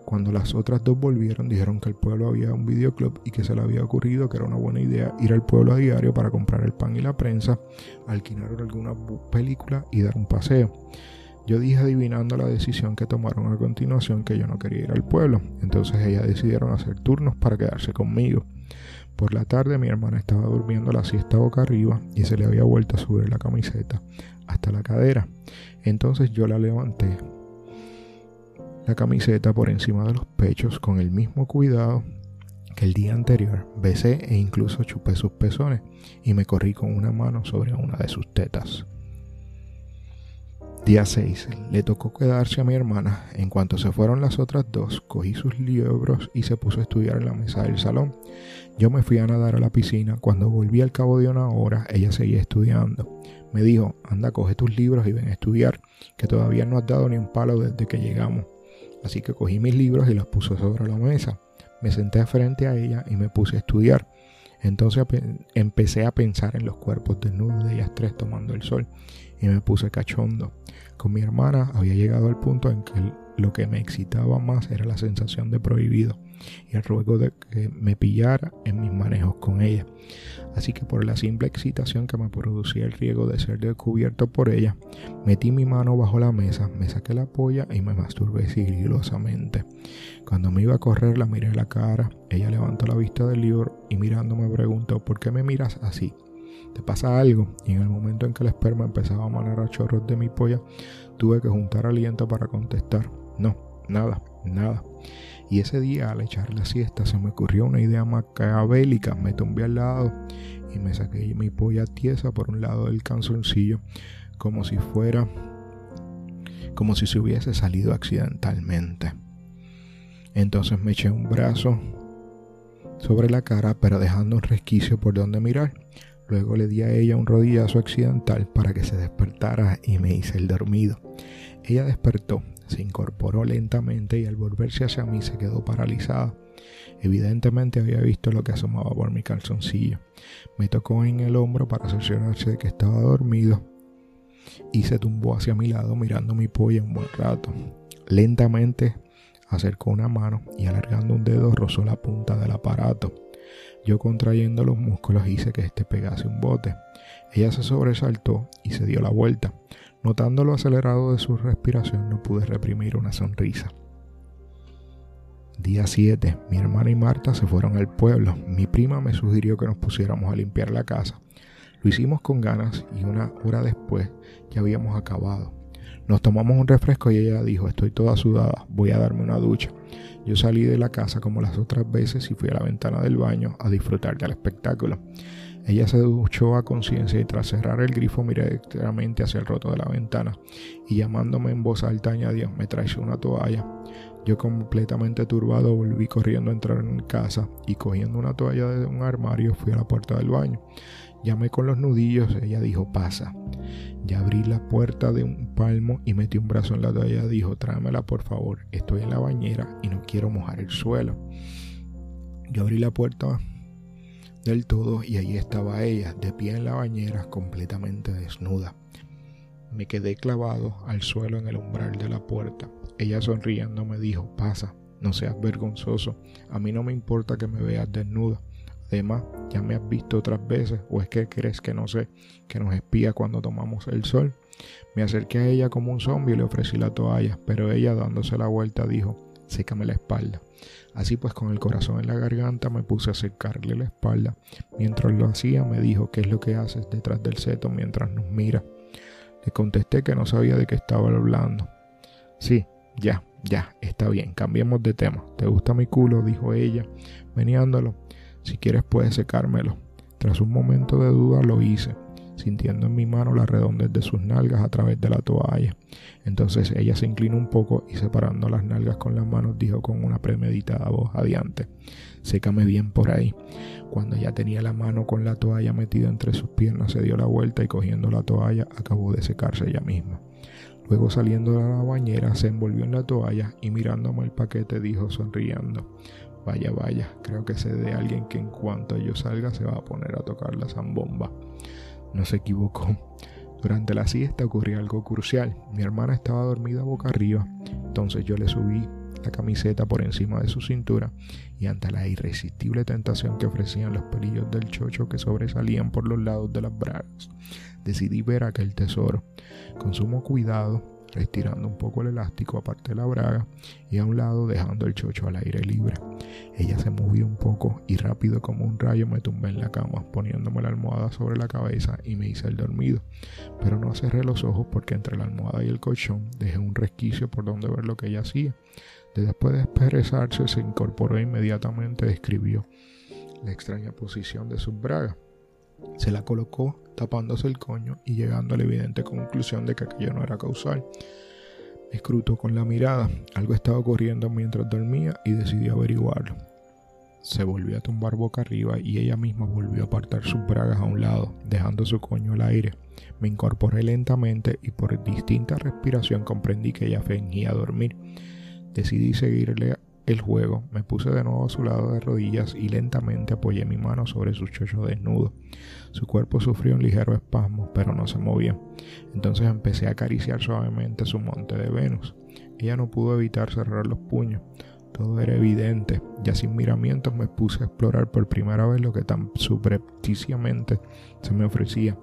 Cuando las otras dos volvieron, dijeron que el pueblo había un videoclub y que se le había ocurrido que era una buena idea ir al pueblo a diario para comprar el pan y la prensa, alquilar alguna película y dar un paseo. Yo dije adivinando la decisión que tomaron a continuación que yo no quería ir al pueblo, entonces ellas decidieron hacer turnos para quedarse conmigo. Por la tarde mi hermana estaba durmiendo la siesta boca arriba y se le había vuelto a subir la camiseta hasta la cadera. Entonces yo la levanté, la camiseta por encima de los pechos con el mismo cuidado que el día anterior. Besé e incluso chupé sus pezones y me corrí con una mano sobre una de sus tetas. Día 6. Le tocó quedarse a mi hermana. En cuanto se fueron las otras dos, cogí sus libros y se puso a estudiar en la mesa del salón. Yo me fui a nadar a la piscina. Cuando volví al cabo de una hora, ella seguía estudiando. Me dijo, anda, coge tus libros y ven a estudiar, que todavía no has dado ni un palo desde que llegamos. Así que cogí mis libros y los puse sobre la mesa. Me senté frente a ella y me puse a estudiar. Entonces empecé a pensar en los cuerpos desnudos de ellas tres tomando el sol y me puse cachondo. Con mi hermana había llegado al punto en que lo que me excitaba más era la sensación de prohibido y el ruego de que me pillara en mis manejos con ella. Así que por la simple excitación que me producía el riesgo de ser descubierto por ella, metí mi mano bajo la mesa, me saqué la polla y me masturbé sigilosamente. Cuando me iba a correr la miré la cara, ella levantó la vista del libro y mirando me preguntó, ¿por qué me miras así? ¿Te pasa algo? Y en el momento en que el esperma empezaba a manar a chorros de mi polla, tuve que juntar aliento para contestar, no, nada, nada. Y ese día al echar la siesta se me ocurrió una idea macabélica. Me tumbé al lado y me saqué mi polla tiesa por un lado del canzoncillo como si fuera como si se hubiese salido accidentalmente. Entonces me eché un brazo sobre la cara, pero dejando un resquicio por donde mirar. Luego le di a ella un rodillazo accidental para que se despertara y me hice el dormido. Ella despertó, se incorporó lentamente y al volverse hacia mí se quedó paralizada. Evidentemente había visto lo que asomaba por mi calzoncillo. Me tocó en el hombro para cerciorarse de que estaba dormido y se tumbó hacia mi lado mirando mi polla un buen rato. Lentamente acercó una mano y alargando un dedo rozó la punta del aparato. Yo contrayendo los músculos hice que éste pegase un bote. Ella se sobresaltó y se dio la vuelta. Notando lo acelerado de su respiración no pude reprimir una sonrisa. Día 7. Mi hermana y Marta se fueron al pueblo. Mi prima me sugirió que nos pusiéramos a limpiar la casa. Lo hicimos con ganas y una hora después ya habíamos acabado. Nos tomamos un refresco y ella dijo, estoy toda sudada, voy a darme una ducha. Yo salí de la casa como las otras veces y fui a la ventana del baño a disfrutar del espectáculo. Ella se duchó a conciencia y tras cerrar el grifo miré directamente hacia el roto de la ventana y llamándome en voz alta añadió, me traes una toalla. Yo completamente turbado volví corriendo a entrar en casa y cogiendo una toalla de un armario fui a la puerta del baño. Llamé con los nudillos, ella dijo, pasa. Ya abrí la puerta de un palmo y metí un brazo en la toalla. Dijo, tráemela por favor, estoy en la bañera y no quiero mojar el suelo. Yo abrí la puerta del todo y allí estaba ella, de pie en la bañera, completamente desnuda. Me quedé clavado al suelo en el umbral de la puerta. Ella sonriendo me dijo, pasa, no seas vergonzoso, a mí no me importa que me veas desnuda. Además, ya me has visto otras veces, o es que crees que no sé, que nos espía cuando tomamos el sol. Me acerqué a ella como un zombie y le ofrecí la toalla, pero ella dándose la vuelta dijo, sécame la espalda. Así pues con el corazón en la garganta me puse a secarle la espalda. Mientras lo hacía me dijo qué es lo que haces detrás del seto mientras nos mira. Le contesté que no sabía de qué estaba hablando. Sí, ya, ya, está bien, cambiemos de tema. ¿Te gusta mi culo? dijo ella, meneándolo. Si quieres puedes secármelo. Tras un momento de duda lo hice sintiendo en mi mano la redondez de sus nalgas a través de la toalla. Entonces ella se inclinó un poco y separando las nalgas con las manos dijo con una premeditada voz adiante, sécame bien por ahí. Cuando ya tenía la mano con la toalla metida entre sus piernas se dio la vuelta y cogiendo la toalla acabó de secarse ella misma. Luego saliendo de la bañera se envolvió en la toalla y mirándome el paquete dijo sonriendo, vaya vaya, creo que sé de alguien que en cuanto yo salga se va a poner a tocar la zambomba. No se equivocó. Durante la siesta ocurrió algo crucial. Mi hermana estaba dormida boca arriba, entonces yo le subí la camiseta por encima de su cintura y ante la irresistible tentación que ofrecían los pelillos del chocho que sobresalían por los lados de las bragas, decidí ver aquel tesoro. Con sumo cuidado retirando un poco el elástico aparte de la braga y a un lado dejando el chocho al aire libre. Ella se movió un poco y rápido como un rayo me tumbé en la cama, poniéndome la almohada sobre la cabeza y me hice el dormido. Pero no cerré los ojos porque entre la almohada y el colchón dejé un resquicio por donde ver lo que ella hacía. Después de expresarse se incorporó e inmediatamente describió la extraña posición de sus bragas. Se la colocó tapándose el coño y llegando a la evidente conclusión de que aquello no era causal. Escrutó con la mirada. Algo estaba ocurriendo mientras dormía y decidió averiguarlo. Se volvió a tumbar boca arriba y ella misma volvió a apartar sus bragas a un lado, dejando su coño al aire. Me incorporé lentamente y por distinta respiración comprendí que ella fingía dormir. Decidí seguirle el juego, me puse de nuevo a su lado de rodillas y lentamente apoyé mi mano sobre su chocho desnudo. Su cuerpo sufrió un ligero espasmo, pero no se movía. Entonces empecé a acariciar suavemente su monte de Venus. Ella no pudo evitar cerrar los puños. Todo era evidente. Ya sin miramientos me puse a explorar por primera vez lo que tan subrepticiamente se me ofrecía.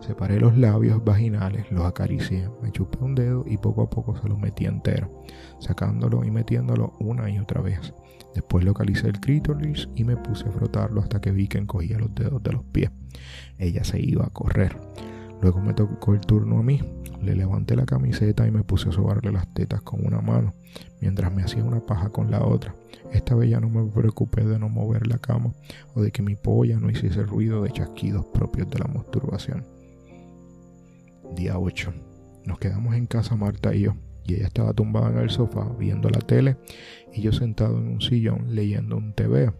Separé los labios vaginales, los acaricié, me chupé un dedo y poco a poco se lo metí entero, sacándolo y metiéndolo una y otra vez. Después localicé el clítoris y me puse a frotarlo hasta que vi que encogía los dedos de los pies. Ella se iba a correr. Luego me tocó el turno a mí. Le levanté la camiseta y me puse a sobarle las tetas con una mano, mientras me hacía una paja con la otra. Esta vez ya no me preocupé de no mover la cama o de que mi polla no hiciese ruido de chasquidos propios de la masturbación. Día 8. Nos quedamos en casa Marta y yo, y ella estaba tumbada en el sofá viendo la tele y yo sentado en un sillón leyendo un TV.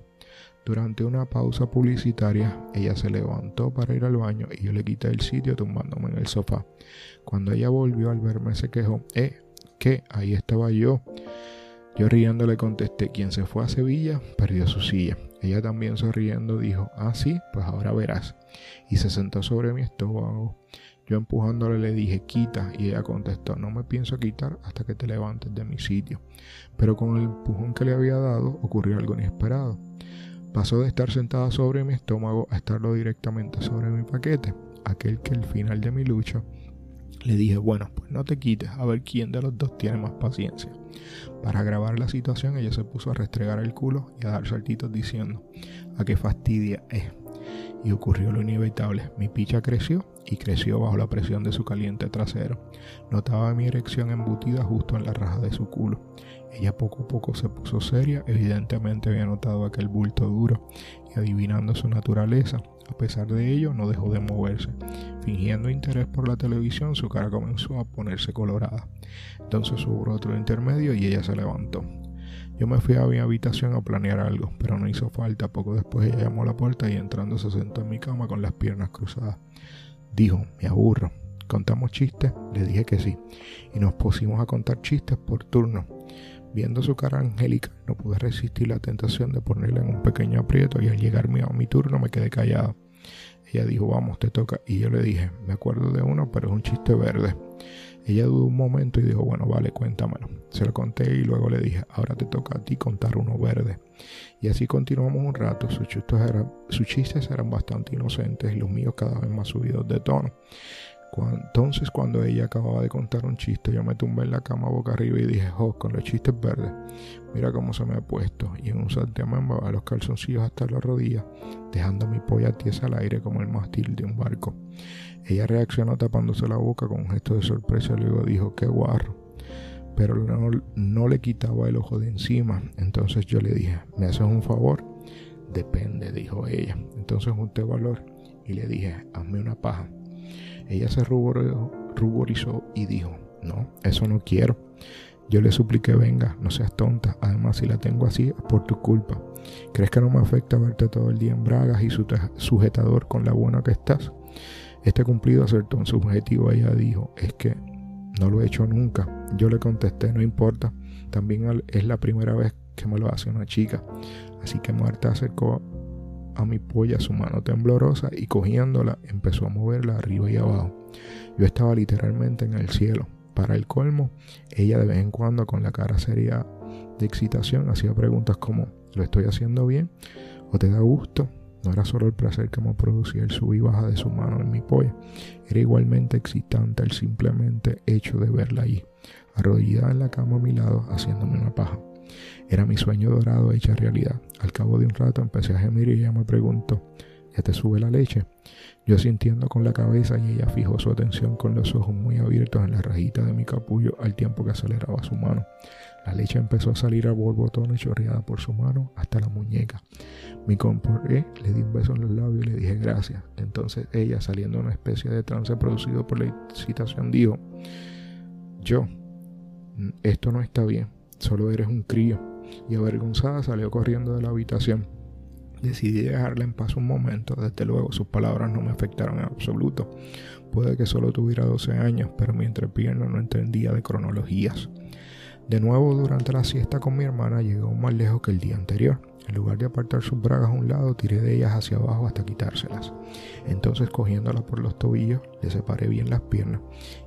Durante una pausa publicitaria, ella se levantó para ir al baño y yo le quité el sitio tumbándome en el sofá. Cuando ella volvió al verme se quejó, eh, ¿qué? Ahí estaba yo. Yo riendo le contesté, quien se fue a Sevilla perdió su silla. Ella también sonriendo dijo, ah sí, pues ahora verás. Y se sentó sobre mi estómago. Yo empujándole le dije, quita, y ella contestó, no me pienso quitar hasta que te levantes de mi sitio. Pero con el empujón que le había dado ocurrió algo inesperado. Pasó de estar sentada sobre mi estómago a estarlo directamente sobre mi paquete, aquel que al final de mi lucha le dije, bueno, pues no te quites, a ver quién de los dos tiene más paciencia. Para grabar la situación, ella se puso a restregar el culo y a dar saltitos diciendo, a qué fastidia es. Y ocurrió lo inevitable, mi picha creció y creció bajo la presión de su caliente trasero. Notaba mi erección embutida justo en la raja de su culo ella poco a poco se puso seria, evidentemente había notado aquel bulto duro y adivinando su naturaleza. A pesar de ello, no dejó de moverse. Fingiendo interés por la televisión, su cara comenzó a ponerse colorada. Entonces hubo otro intermedio y ella se levantó. Yo me fui a mi habitación a planear algo, pero no hizo falta. Poco después ella llamó a la puerta y entrando se sentó en mi cama con las piernas cruzadas. Dijo, me aburro. ¿Contamos chistes? Le dije que sí. Y nos pusimos a contar chistes por turno. Viendo su cara angélica, no pude resistir la tentación de ponerla en un pequeño aprieto y al llegar a mi turno me quedé callado. Ella dijo, vamos, te toca. Y yo le dije, me acuerdo de uno, pero es un chiste verde. Ella dudó un momento y dijo, bueno, vale, cuéntamelo. Se lo conté y luego le dije, ahora te toca a ti contar uno verde. Y así continuamos un rato. Sus chistes eran, sus chistes eran bastante inocentes y los míos cada vez más subidos de tono. Entonces cuando ella acababa de contar un chiste, yo me tumbé en la cama boca arriba y dije, oh, con los chistes verdes, mira cómo se me ha puesto. Y en un santiamén a los calzoncillos hasta la rodilla, dejando mi polla tiesa al aire como el mástil de un barco. Ella reaccionó tapándose la boca con un gesto de sorpresa y luego dijo, qué guarro. Pero no, no le quitaba el ojo de encima. Entonces yo le dije, ¿me haces un favor? Depende, dijo ella. Entonces junté valor y le dije, hazme una paja. Ella se ruborizó y dijo, no, eso no quiero. Yo le supliqué, venga, no seas tonta. Además, si la tengo así, es por tu culpa. ¿Crees que no me afecta verte todo el día en bragas y sujetador con la buena que estás? Este cumplido acertó en su objetivo. Ella dijo, es que no lo he hecho nunca. Yo le contesté, no importa. También es la primera vez que me lo hace una chica. Así que Marta acercó a mi polla su mano temblorosa y cogiéndola empezó a moverla arriba y abajo. Yo estaba literalmente en el cielo. Para el colmo, ella de vez en cuando con la cara seria de excitación hacía preguntas como ¿lo estoy haciendo bien? ¿O te da gusto? No era solo el placer que me producía el sub y baja de su mano en mi polla, era igualmente excitante el simplemente hecho de verla ahí, arrodillada en la cama a mi lado, haciéndome una paja. Era mi sueño dorado hecha realidad. Al cabo de un rato empecé a gemir y ella me preguntó, ya te sube la leche. Yo sintiendo con la cabeza y ella fijó su atención con los ojos muy abiertos en la rajita de mi capullo al tiempo que aceleraba su mano. La leche empezó a salir a borbotón y chorreada por su mano hasta la muñeca. Me comporté, le di un beso en los labios y le dije gracias. Entonces ella, saliendo de una especie de trance producido por la excitación, dijo, yo, esto no está bien, solo eres un crío. Y avergonzada salió corriendo de la habitación. Decidí dejarla en paz un momento, desde luego sus palabras no me afectaron en absoluto. Puede que solo tuviera 12 años, pero mi entrepierna no entendía de cronologías. De nuevo, durante la siesta con mi hermana, llegó más lejos que el día anterior. En lugar de apartar sus bragas a un lado, tiré de ellas hacia abajo hasta quitárselas. Entonces, cogiéndola por los tobillos, le separé bien las piernas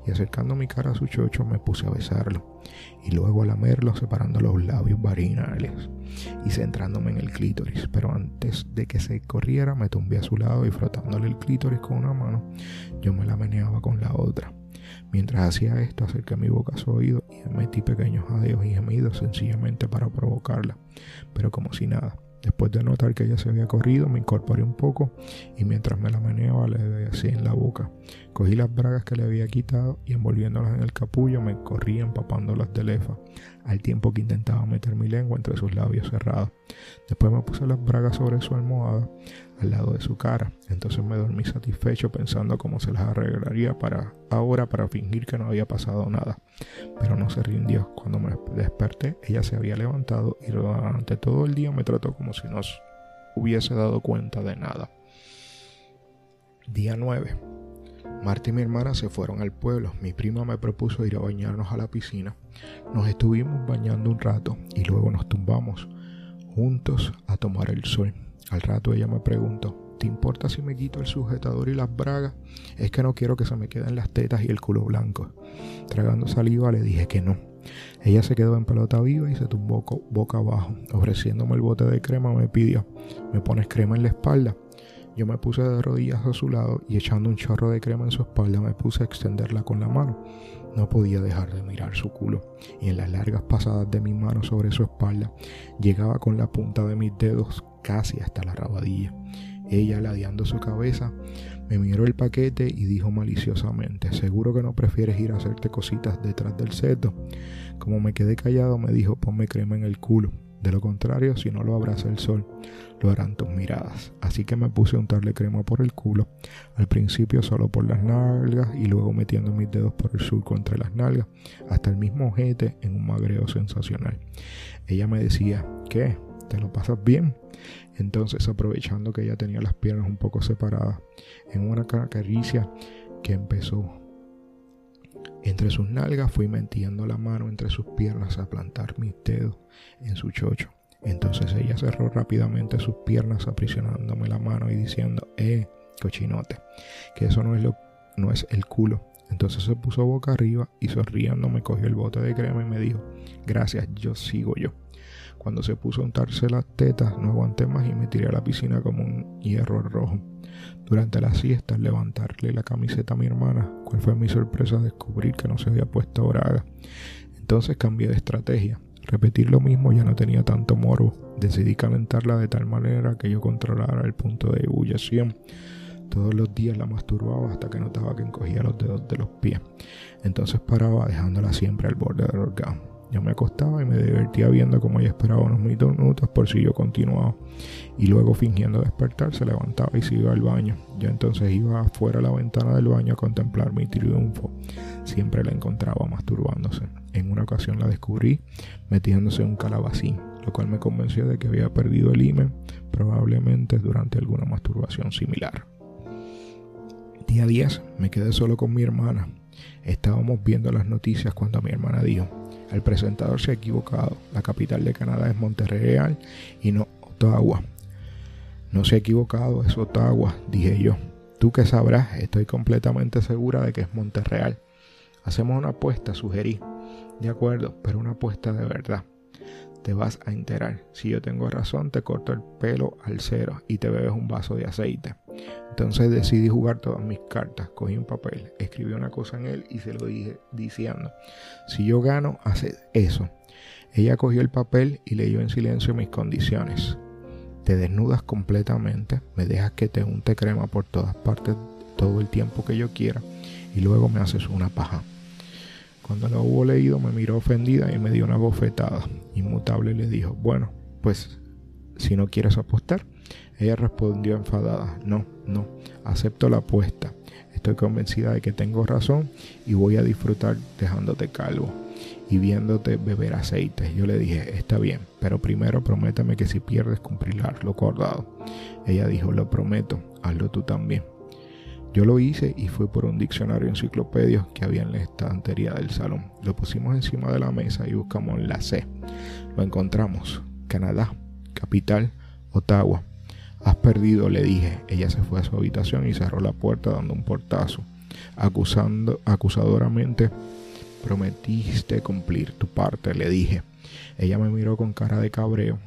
y acercando mi cara a su chocho me puse a besarlo y luego a lamerlo separando los labios vaginales y centrándome en el clítoris. Pero antes de que se corriera, me tumbé a su lado y frotándole el clítoris con una mano, yo me la meneaba con la otra. Mientras hacía esto, acerqué mi boca a su oído metí pequeños jadeos y gemidos sencillamente para provocarla, pero como si nada. Después de notar que ella se había corrido, me incorporé un poco y mientras me la meneaba le así en la boca. Cogí las bragas que le había quitado y envolviéndolas en el capullo me corrí empapándolas de lefa, al tiempo que intentaba meter mi lengua entre sus labios cerrados. Después me puse las bragas sobre su almohada al lado de su cara. Entonces me dormí satisfecho pensando cómo se las arreglaría para ahora para fingir que no había pasado nada. Pero no se rindió. Cuando me desperté, ella se había levantado y durante todo el día me trató como si no hubiese dado cuenta de nada. Día 9. Marta y mi hermana se fueron al pueblo. Mi prima me propuso ir a bañarnos a la piscina. Nos estuvimos bañando un rato y luego nos tumbamos juntos a tomar el sol. Al rato ella me preguntó, ¿te importa si me quito el sujetador y las bragas? Es que no quiero que se me queden las tetas y el culo blanco. Tragando saliva le dije que no. Ella se quedó en pelota viva y se tumbó boca abajo. Ofreciéndome el bote de crema me pidió, ¿me pones crema en la espalda? Yo me puse de rodillas a su lado y echando un chorro de crema en su espalda me puse a extenderla con la mano. No podía dejar de mirar su culo, y en las largas pasadas de mi mano sobre su espalda llegaba con la punta de mis dedos casi hasta la rabadilla. Ella, ladeando su cabeza, me miró el paquete y dijo maliciosamente, seguro que no prefieres ir a hacerte cositas detrás del seto. Como me quedé callado, me dijo, ponme crema en el culo. De lo contrario, si no lo abraza el sol, lo harán tus miradas. Así que me puse a untarle crema por el culo, al principio solo por las nalgas y luego metiendo mis dedos por el surco entre las nalgas, hasta el mismo ojete en un magreo sensacional. Ella me decía, ¿qué? ¿Te lo pasas bien? Entonces, aprovechando que ella tenía las piernas un poco separadas, en una caricia que empezó entre sus nalgas, fui metiendo la mano entre sus piernas a plantar mis dedos en su chocho. Entonces ella cerró rápidamente sus piernas aprisionándome la mano y diciendo, eh, cochinote, que eso no es, lo, no es el culo. Entonces se puso boca arriba y sonriendo me cogió el bote de crema y me dijo, gracias, yo sigo yo. Cuando se puso a untarse las tetas, no aguanté más y me tiré a la piscina como un hierro rojo. Durante la siesta, al levantarle la camiseta a mi hermana, cuál fue mi sorpresa descubrir que no se había puesto braga. Entonces cambié de estrategia. Repetir lo mismo ya no tenía tanto morbo. Decidí calentarla de tal manera que yo controlara el punto de ebullición. Todos los días la masturbaba hasta que notaba que encogía los dedos de los pies. Entonces paraba dejándola siempre al borde del orgasmo. Yo me acostaba y me divertía viendo cómo ella esperaba unos minutos por si yo continuaba. Y luego fingiendo despertar se levantaba y se iba al baño. Yo entonces iba afuera a la ventana del baño a contemplar mi triunfo. Siempre la encontraba masturbándose. En una ocasión la descubrí metiéndose en un calabacín, lo cual me convenció de que había perdido el himen, probablemente durante alguna masturbación similar. Día 10 me quedé solo con mi hermana. Estábamos viendo las noticias cuando mi hermana dijo, el presentador se ha equivocado. La capital de Canadá es Montreal y no Ottawa. No se ha equivocado, es Ottawa, dije yo. Tú que sabrás, estoy completamente segura de que es Monterreal. Hacemos una apuesta, sugerí. De acuerdo, pero una apuesta de verdad. Te vas a enterar. Si yo tengo razón, te corto el pelo al cero y te bebes un vaso de aceite. Entonces decidí jugar todas mis cartas. Cogí un papel, escribí una cosa en él y se lo dije diciendo, si yo gano, hace eso. Ella cogió el papel y leyó en silencio mis condiciones. te desnudas completamente, me dejas que te unte crema por todas partes todo el tiempo que yo quiera y luego me haces una paja. Cuando lo hubo leído me miró ofendida y me dio una bofetada. Inmutable le dijo, bueno, pues si no quieres apostar. Ella respondió enfadada, no, no, acepto la apuesta. Estoy convencida de que tengo razón y voy a disfrutar dejándote calvo y viéndote beber aceite. Yo le dije, está bien, pero primero prométeme que si pierdes cumplirás lo acordado. Ella dijo, lo prometo, hazlo tú también. Yo lo hice y fui por un diccionario enciclopedia que había en la estantería del salón. Lo pusimos encima de la mesa y buscamos la C. Lo encontramos. Canadá, capital, Ottawa. Has perdido, le dije. Ella se fue a su habitación y cerró la puerta dando un portazo, acusando acusadoramente Prometiste cumplir tu parte, le dije. Ella me miró con cara de cabreo.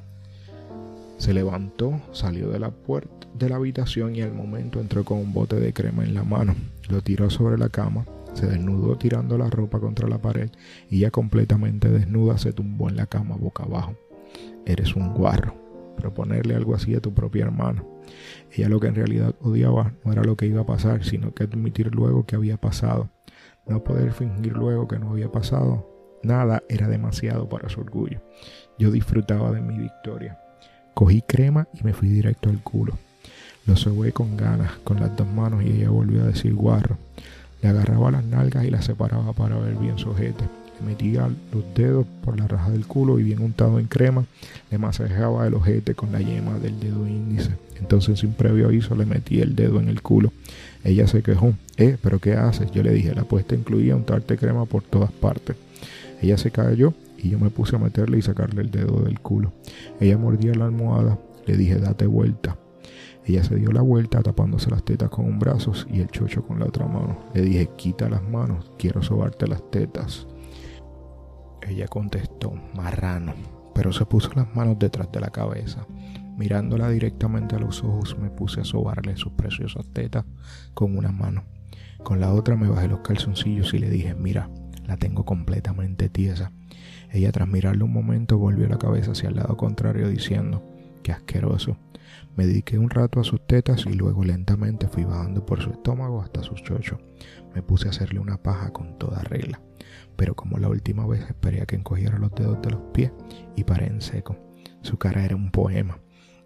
Se levantó, salió de la puerta de la habitación y al momento entró con un bote de crema en la mano. Lo tiró sobre la cama, se desnudó tirando la ropa contra la pared y ya completamente desnuda se tumbó en la cama boca abajo. Eres un guarro. Proponerle algo así a tu propia hermana. Ella lo que en realidad odiaba no era lo que iba a pasar, sino que admitir luego que había pasado. No poder fingir luego que no había pasado nada era demasiado para su orgullo. Yo disfrutaba de mi victoria. Cogí crema y me fui directo al culo. Lo sobé con ganas, con las dos manos y ella volvió a decir guarro. Le agarraba las nalgas y las separaba para ver bien su ojete. Le metía los dedos por la raja del culo y bien untado en crema, le masajeaba el ojete con la yema del dedo índice. Entonces sin previo aviso le metí el dedo en el culo ella se quejó. Eh, pero ¿qué haces? Yo le dije, la apuesta incluía untarte crema por todas partes. Ella se cayó y yo me puse a meterle y sacarle el dedo del culo. Ella mordía la almohada. Le dije, date vuelta. Ella se dio la vuelta tapándose las tetas con un brazo y el chocho con la otra mano. Le dije, quita las manos, quiero sobarte las tetas. Ella contestó, marrano, pero se puso las manos detrás de la cabeza. Mirándola directamente a los ojos me puse a sobarle sus preciosas tetas con una mano. Con la otra me bajé los calzoncillos y le dije, mira, la tengo completamente tiesa. Ella tras mirarle un momento volvió la cabeza hacia el lado contrario diciendo, qué asqueroso. Me dediqué un rato a sus tetas y luego lentamente fui bajando por su estómago hasta sus chochos. Me puse a hacerle una paja con toda regla, pero como la última vez esperé a que encogiera los dedos de los pies y paré en seco. Su cara era un poema.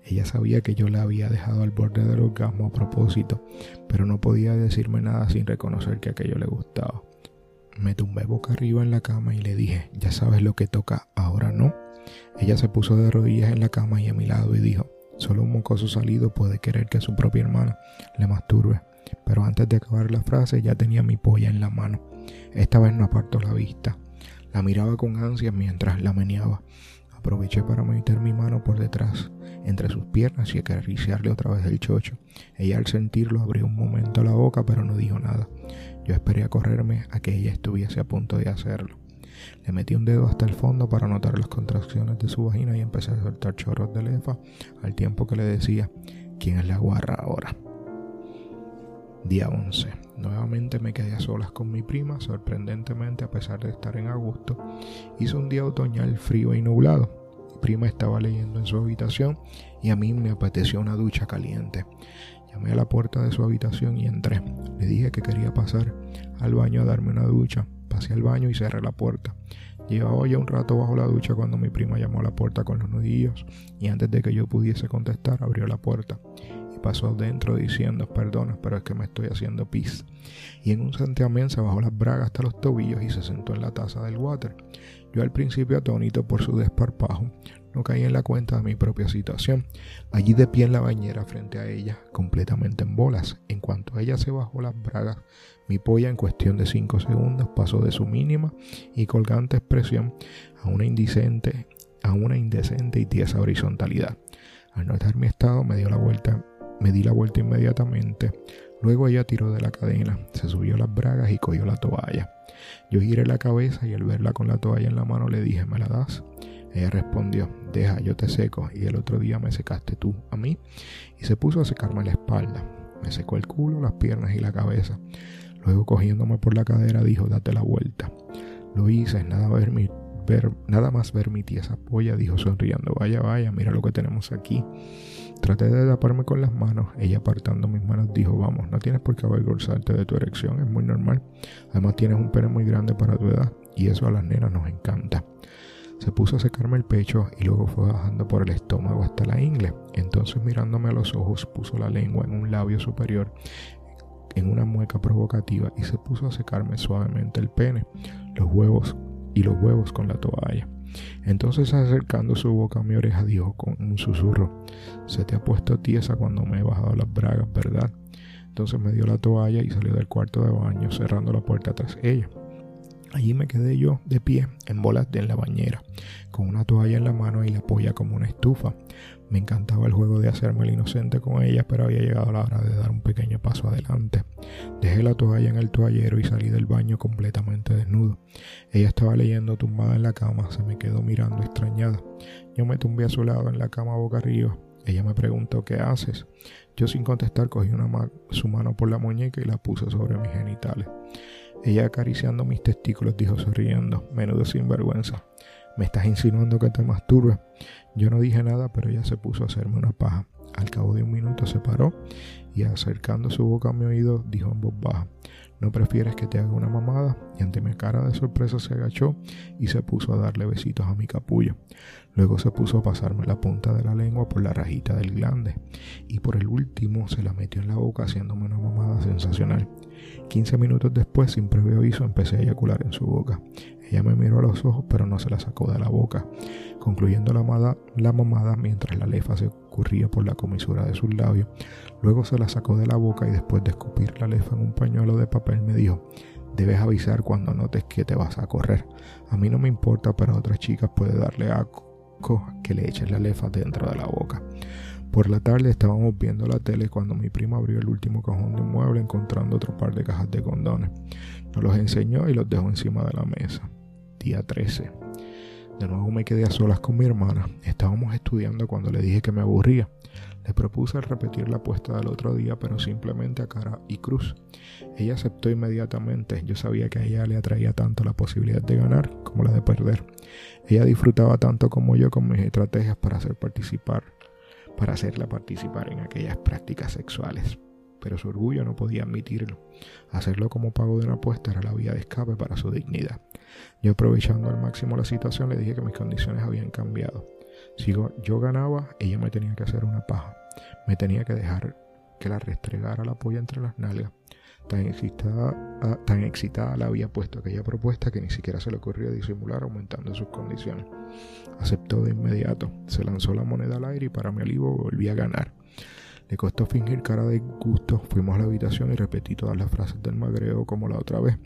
Ella sabía que yo la había dejado al borde del orgasmo a propósito, pero no podía decirme nada sin reconocer que aquello le gustaba. Me tumbé boca arriba en la cama y le dije, ya sabes lo que toca, ahora no. Ella se puso de rodillas en la cama y a mi lado y dijo, solo un mocoso salido puede querer que su propia hermana le masturbe. Pero antes de acabar la frase ya tenía mi polla en la mano. Esta vez no apartó la vista. La miraba con ansias mientras la meneaba. Aproveché para meter mi mano por detrás, entre sus piernas y acariciarle otra vez el chocho. Ella al sentirlo abrió un momento la boca pero no dijo nada. Yo esperé a correrme a que ella estuviese a punto de hacerlo. Le metí un dedo hasta el fondo para notar las contracciones de su vagina y empecé a soltar chorros de lefa al tiempo que le decía, ¿quién es la guarra ahora? Día 11. Nuevamente me quedé a solas con mi prima, sorprendentemente a pesar de estar en agosto. Hizo un día otoñal frío y nublado. Mi prima estaba leyendo en su habitación y a mí me apeteció una ducha caliente. Llamé a la puerta de su habitación y entré. Le dije que quería pasar al baño a darme una ducha. Pasé al baño y cerré la puerta. Llevaba ya un rato bajo la ducha cuando mi prima llamó a la puerta con los nudillos y antes de que yo pudiese contestar abrió la puerta pasó dentro diciendo, perdona, pero es que me estoy haciendo pis. Y en un santiamén se bajó las bragas hasta los tobillos y se sentó en la taza del water. Yo al principio atónito por su desparpajo, no caí en la cuenta de mi propia situación. Allí de pie en la bañera frente a ella, completamente en bolas. En cuanto ella se bajó las bragas, mi polla en cuestión de 5 segundos pasó de su mínima y colgante expresión a una indecente, a una indecente y tiesa horizontalidad. Al notar mi estado me dio la vuelta me di la vuelta inmediatamente. Luego ella tiró de la cadena, se subió las bragas y cogió la toalla. Yo giré la cabeza y al verla con la toalla en la mano le dije, ¿me la das? Ella respondió, deja, yo te seco y el otro día me secaste tú a mí y se puso a secarme la espalda. Me secó el culo, las piernas y la cabeza. Luego cogiéndome por la cadera dijo, date la vuelta. Lo hice, nada ver ver, nada más ver mi tía esa polla, dijo sonriendo, vaya, vaya, mira lo que tenemos aquí. Traté de taparme con las manos. Ella apartando mis manos dijo, vamos, no tienes por qué avergonzarte de tu erección, es muy normal. Además tienes un pene muy grande para tu edad y eso a las nenas nos encanta. Se puso a secarme el pecho y luego fue bajando por el estómago hasta la ingle. Entonces mirándome a los ojos puso la lengua en un labio superior en una mueca provocativa y se puso a secarme suavemente el pene, los huevos y los huevos con la toalla. Entonces acercando su boca a mi oreja dijo con un susurro, se te ha puesto tiesa cuando me he bajado las bragas, ¿verdad? Entonces me dio la toalla y salió del cuarto de baño cerrando la puerta tras ella. Allí me quedé yo de pie en bolas en la bañera, con una toalla en la mano y la polla como una estufa. Me encantaba el juego de hacerme el inocente con ella, pero había llegado la hora de dar un pequeño paso adelante. Dejé la toalla en el toallero y salí del baño completamente desnudo. Ella estaba leyendo tumbada en la cama, se me quedó mirando extrañada. Yo me tumbé a su lado en la cama boca arriba. Ella me preguntó ¿qué haces? Yo sin contestar cogí una su mano por la muñeca y la puse sobre mis genitales. Ella acariciando mis testículos dijo sonriendo, menudo sinvergüenza. ¿Me estás insinuando que te masturbes? Yo no dije nada, pero ella se puso a hacerme una paja. Al cabo de un minuto se paró y acercando su boca a mi oído dijo en voz baja, ¿no prefieres que te haga una mamada? Y ante mi cara de sorpresa se agachó y se puso a darle besitos a mi capullo. Luego se puso a pasarme la punta de la lengua por la rajita del glande y por el último se la metió en la boca haciéndome una mamada sensacional. 15 minutos después, sin previo aviso, empecé a eyacular en su boca. Ella me miró a los ojos, pero no se la sacó de la boca, concluyendo la, mamada mientras la lefa se corría por la comisura de sus labios. Luego se la sacó de la boca y después de escupir la lefa en un pañuelo de papel me dijo, debes avisar cuando notes que te vas a correr. A mí no me importa, pero a otras chicas puede darle asco que le eches la lefa dentro de la boca. Por la tarde estábamos viendo la tele cuando mi primo abrió el último cajón de un mueble encontrando otro par de cajas de condones. Nos los enseñó y los dejó encima de la mesa. Día 13. De nuevo me quedé a solas con mi hermana. Estábamos estudiando cuando le dije que me aburría. Le propuse repetir la apuesta del otro día, pero simplemente a cara y cruz. Ella aceptó inmediatamente. Yo sabía que a ella le atraía tanto la posibilidad de ganar como la de perder. Ella disfrutaba tanto como yo con mis estrategias para hacer participar, para hacerla participar en aquellas prácticas sexuales. Pero su orgullo no podía admitirlo. Hacerlo como pago de una apuesta era la vía de escape para su dignidad. Yo aprovechando al máximo la situación le dije que mis condiciones habían cambiado. Si yo ganaba, ella me tenía que hacer una paja. Me tenía que dejar que la restregara la polla entre las nalgas. Tan excitada, ah, tan excitada la había puesto aquella propuesta que ni siquiera se le ocurrió disimular aumentando sus condiciones. Aceptó de inmediato, se lanzó la moneda al aire y para mi alivio volví a ganar. Le costó fingir cara de gusto, fuimos a la habitación y repetí todas las frases del magreo como la otra vez.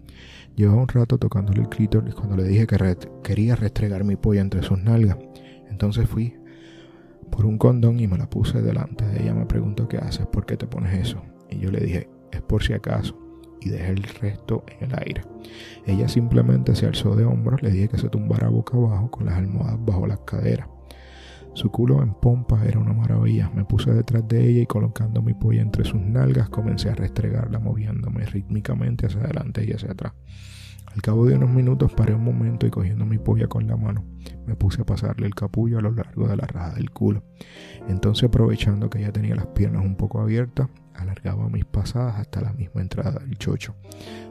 Llevaba un rato tocándole el clítoris cuando le dije que quería restregar mi polla entre sus nalgas. Entonces fui por un condón y me la puse delante de ella. Me preguntó qué haces, por qué te pones eso. Y yo le dije, es por si acaso. Y dejé el resto en el aire. Ella simplemente se alzó de hombros, le dije que se tumbara boca abajo con las almohadas bajo las caderas. Su culo en pompa era una maravilla. Me puse detrás de ella y colocando mi polla entre sus nalgas comencé a restregarla moviéndome rítmicamente hacia adelante y hacia atrás. Al cabo de unos minutos paré un momento y cogiendo mi polla con la mano, me puse a pasarle el capullo a lo largo de la raja del culo. Entonces aprovechando que ella tenía las piernas un poco abiertas, alargaba mis pasadas hasta la misma entrada del chocho.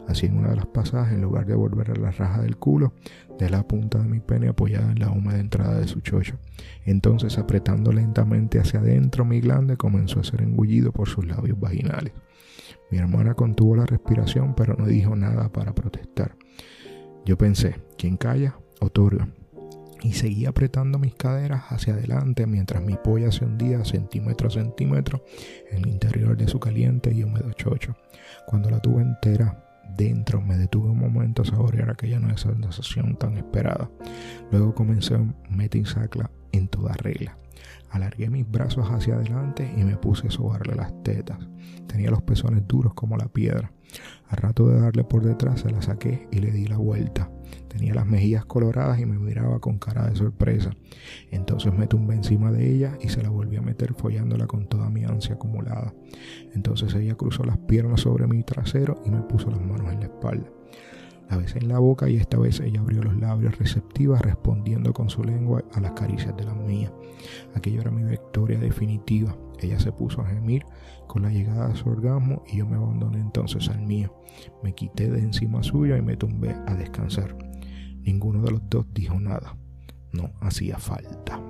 Así en una de las pasadas, en lugar de volver a la raja del culo, de la punta de mi pene apoyada en la húmeda entrada de su chocho. Entonces apretando lentamente hacia adentro mi glande comenzó a ser engullido por sus labios vaginales. Mi hermana contuvo la respiración pero no dijo nada para protestar. Yo pensé, quien calla, otorga. Y seguí apretando mis caderas hacia adelante mientras mi polla se hundía centímetro a centímetro en el interior de su caliente y húmedo chocho. Cuando la tuve entera dentro, me detuve un momento a saborear aquella nueva sensación tan esperada. Luego comencé a meter sacla en toda regla. Alargué mis brazos hacia adelante y me puse a sobarle las tetas. Tenía los pezones duros como la piedra. A rato de darle por detrás se la saqué y le di la vuelta. Tenía las mejillas coloradas y me miraba con cara de sorpresa. Entonces me tumbé encima de ella y se la volví a meter follándola con toda mi ansia acumulada. Entonces ella cruzó las piernas sobre mi trasero y me puso las manos en la espalda. La besé en la boca y esta vez ella abrió los labios receptivas respondiendo con su lengua a las caricias de las mías. Aquello era mi victoria definitiva. Ella se puso a gemir con la llegada de su orgasmo y yo me abandoné entonces al mío. Me quité de encima suya y me tumbé a descansar. Ninguno de los dos dijo nada. No hacía falta.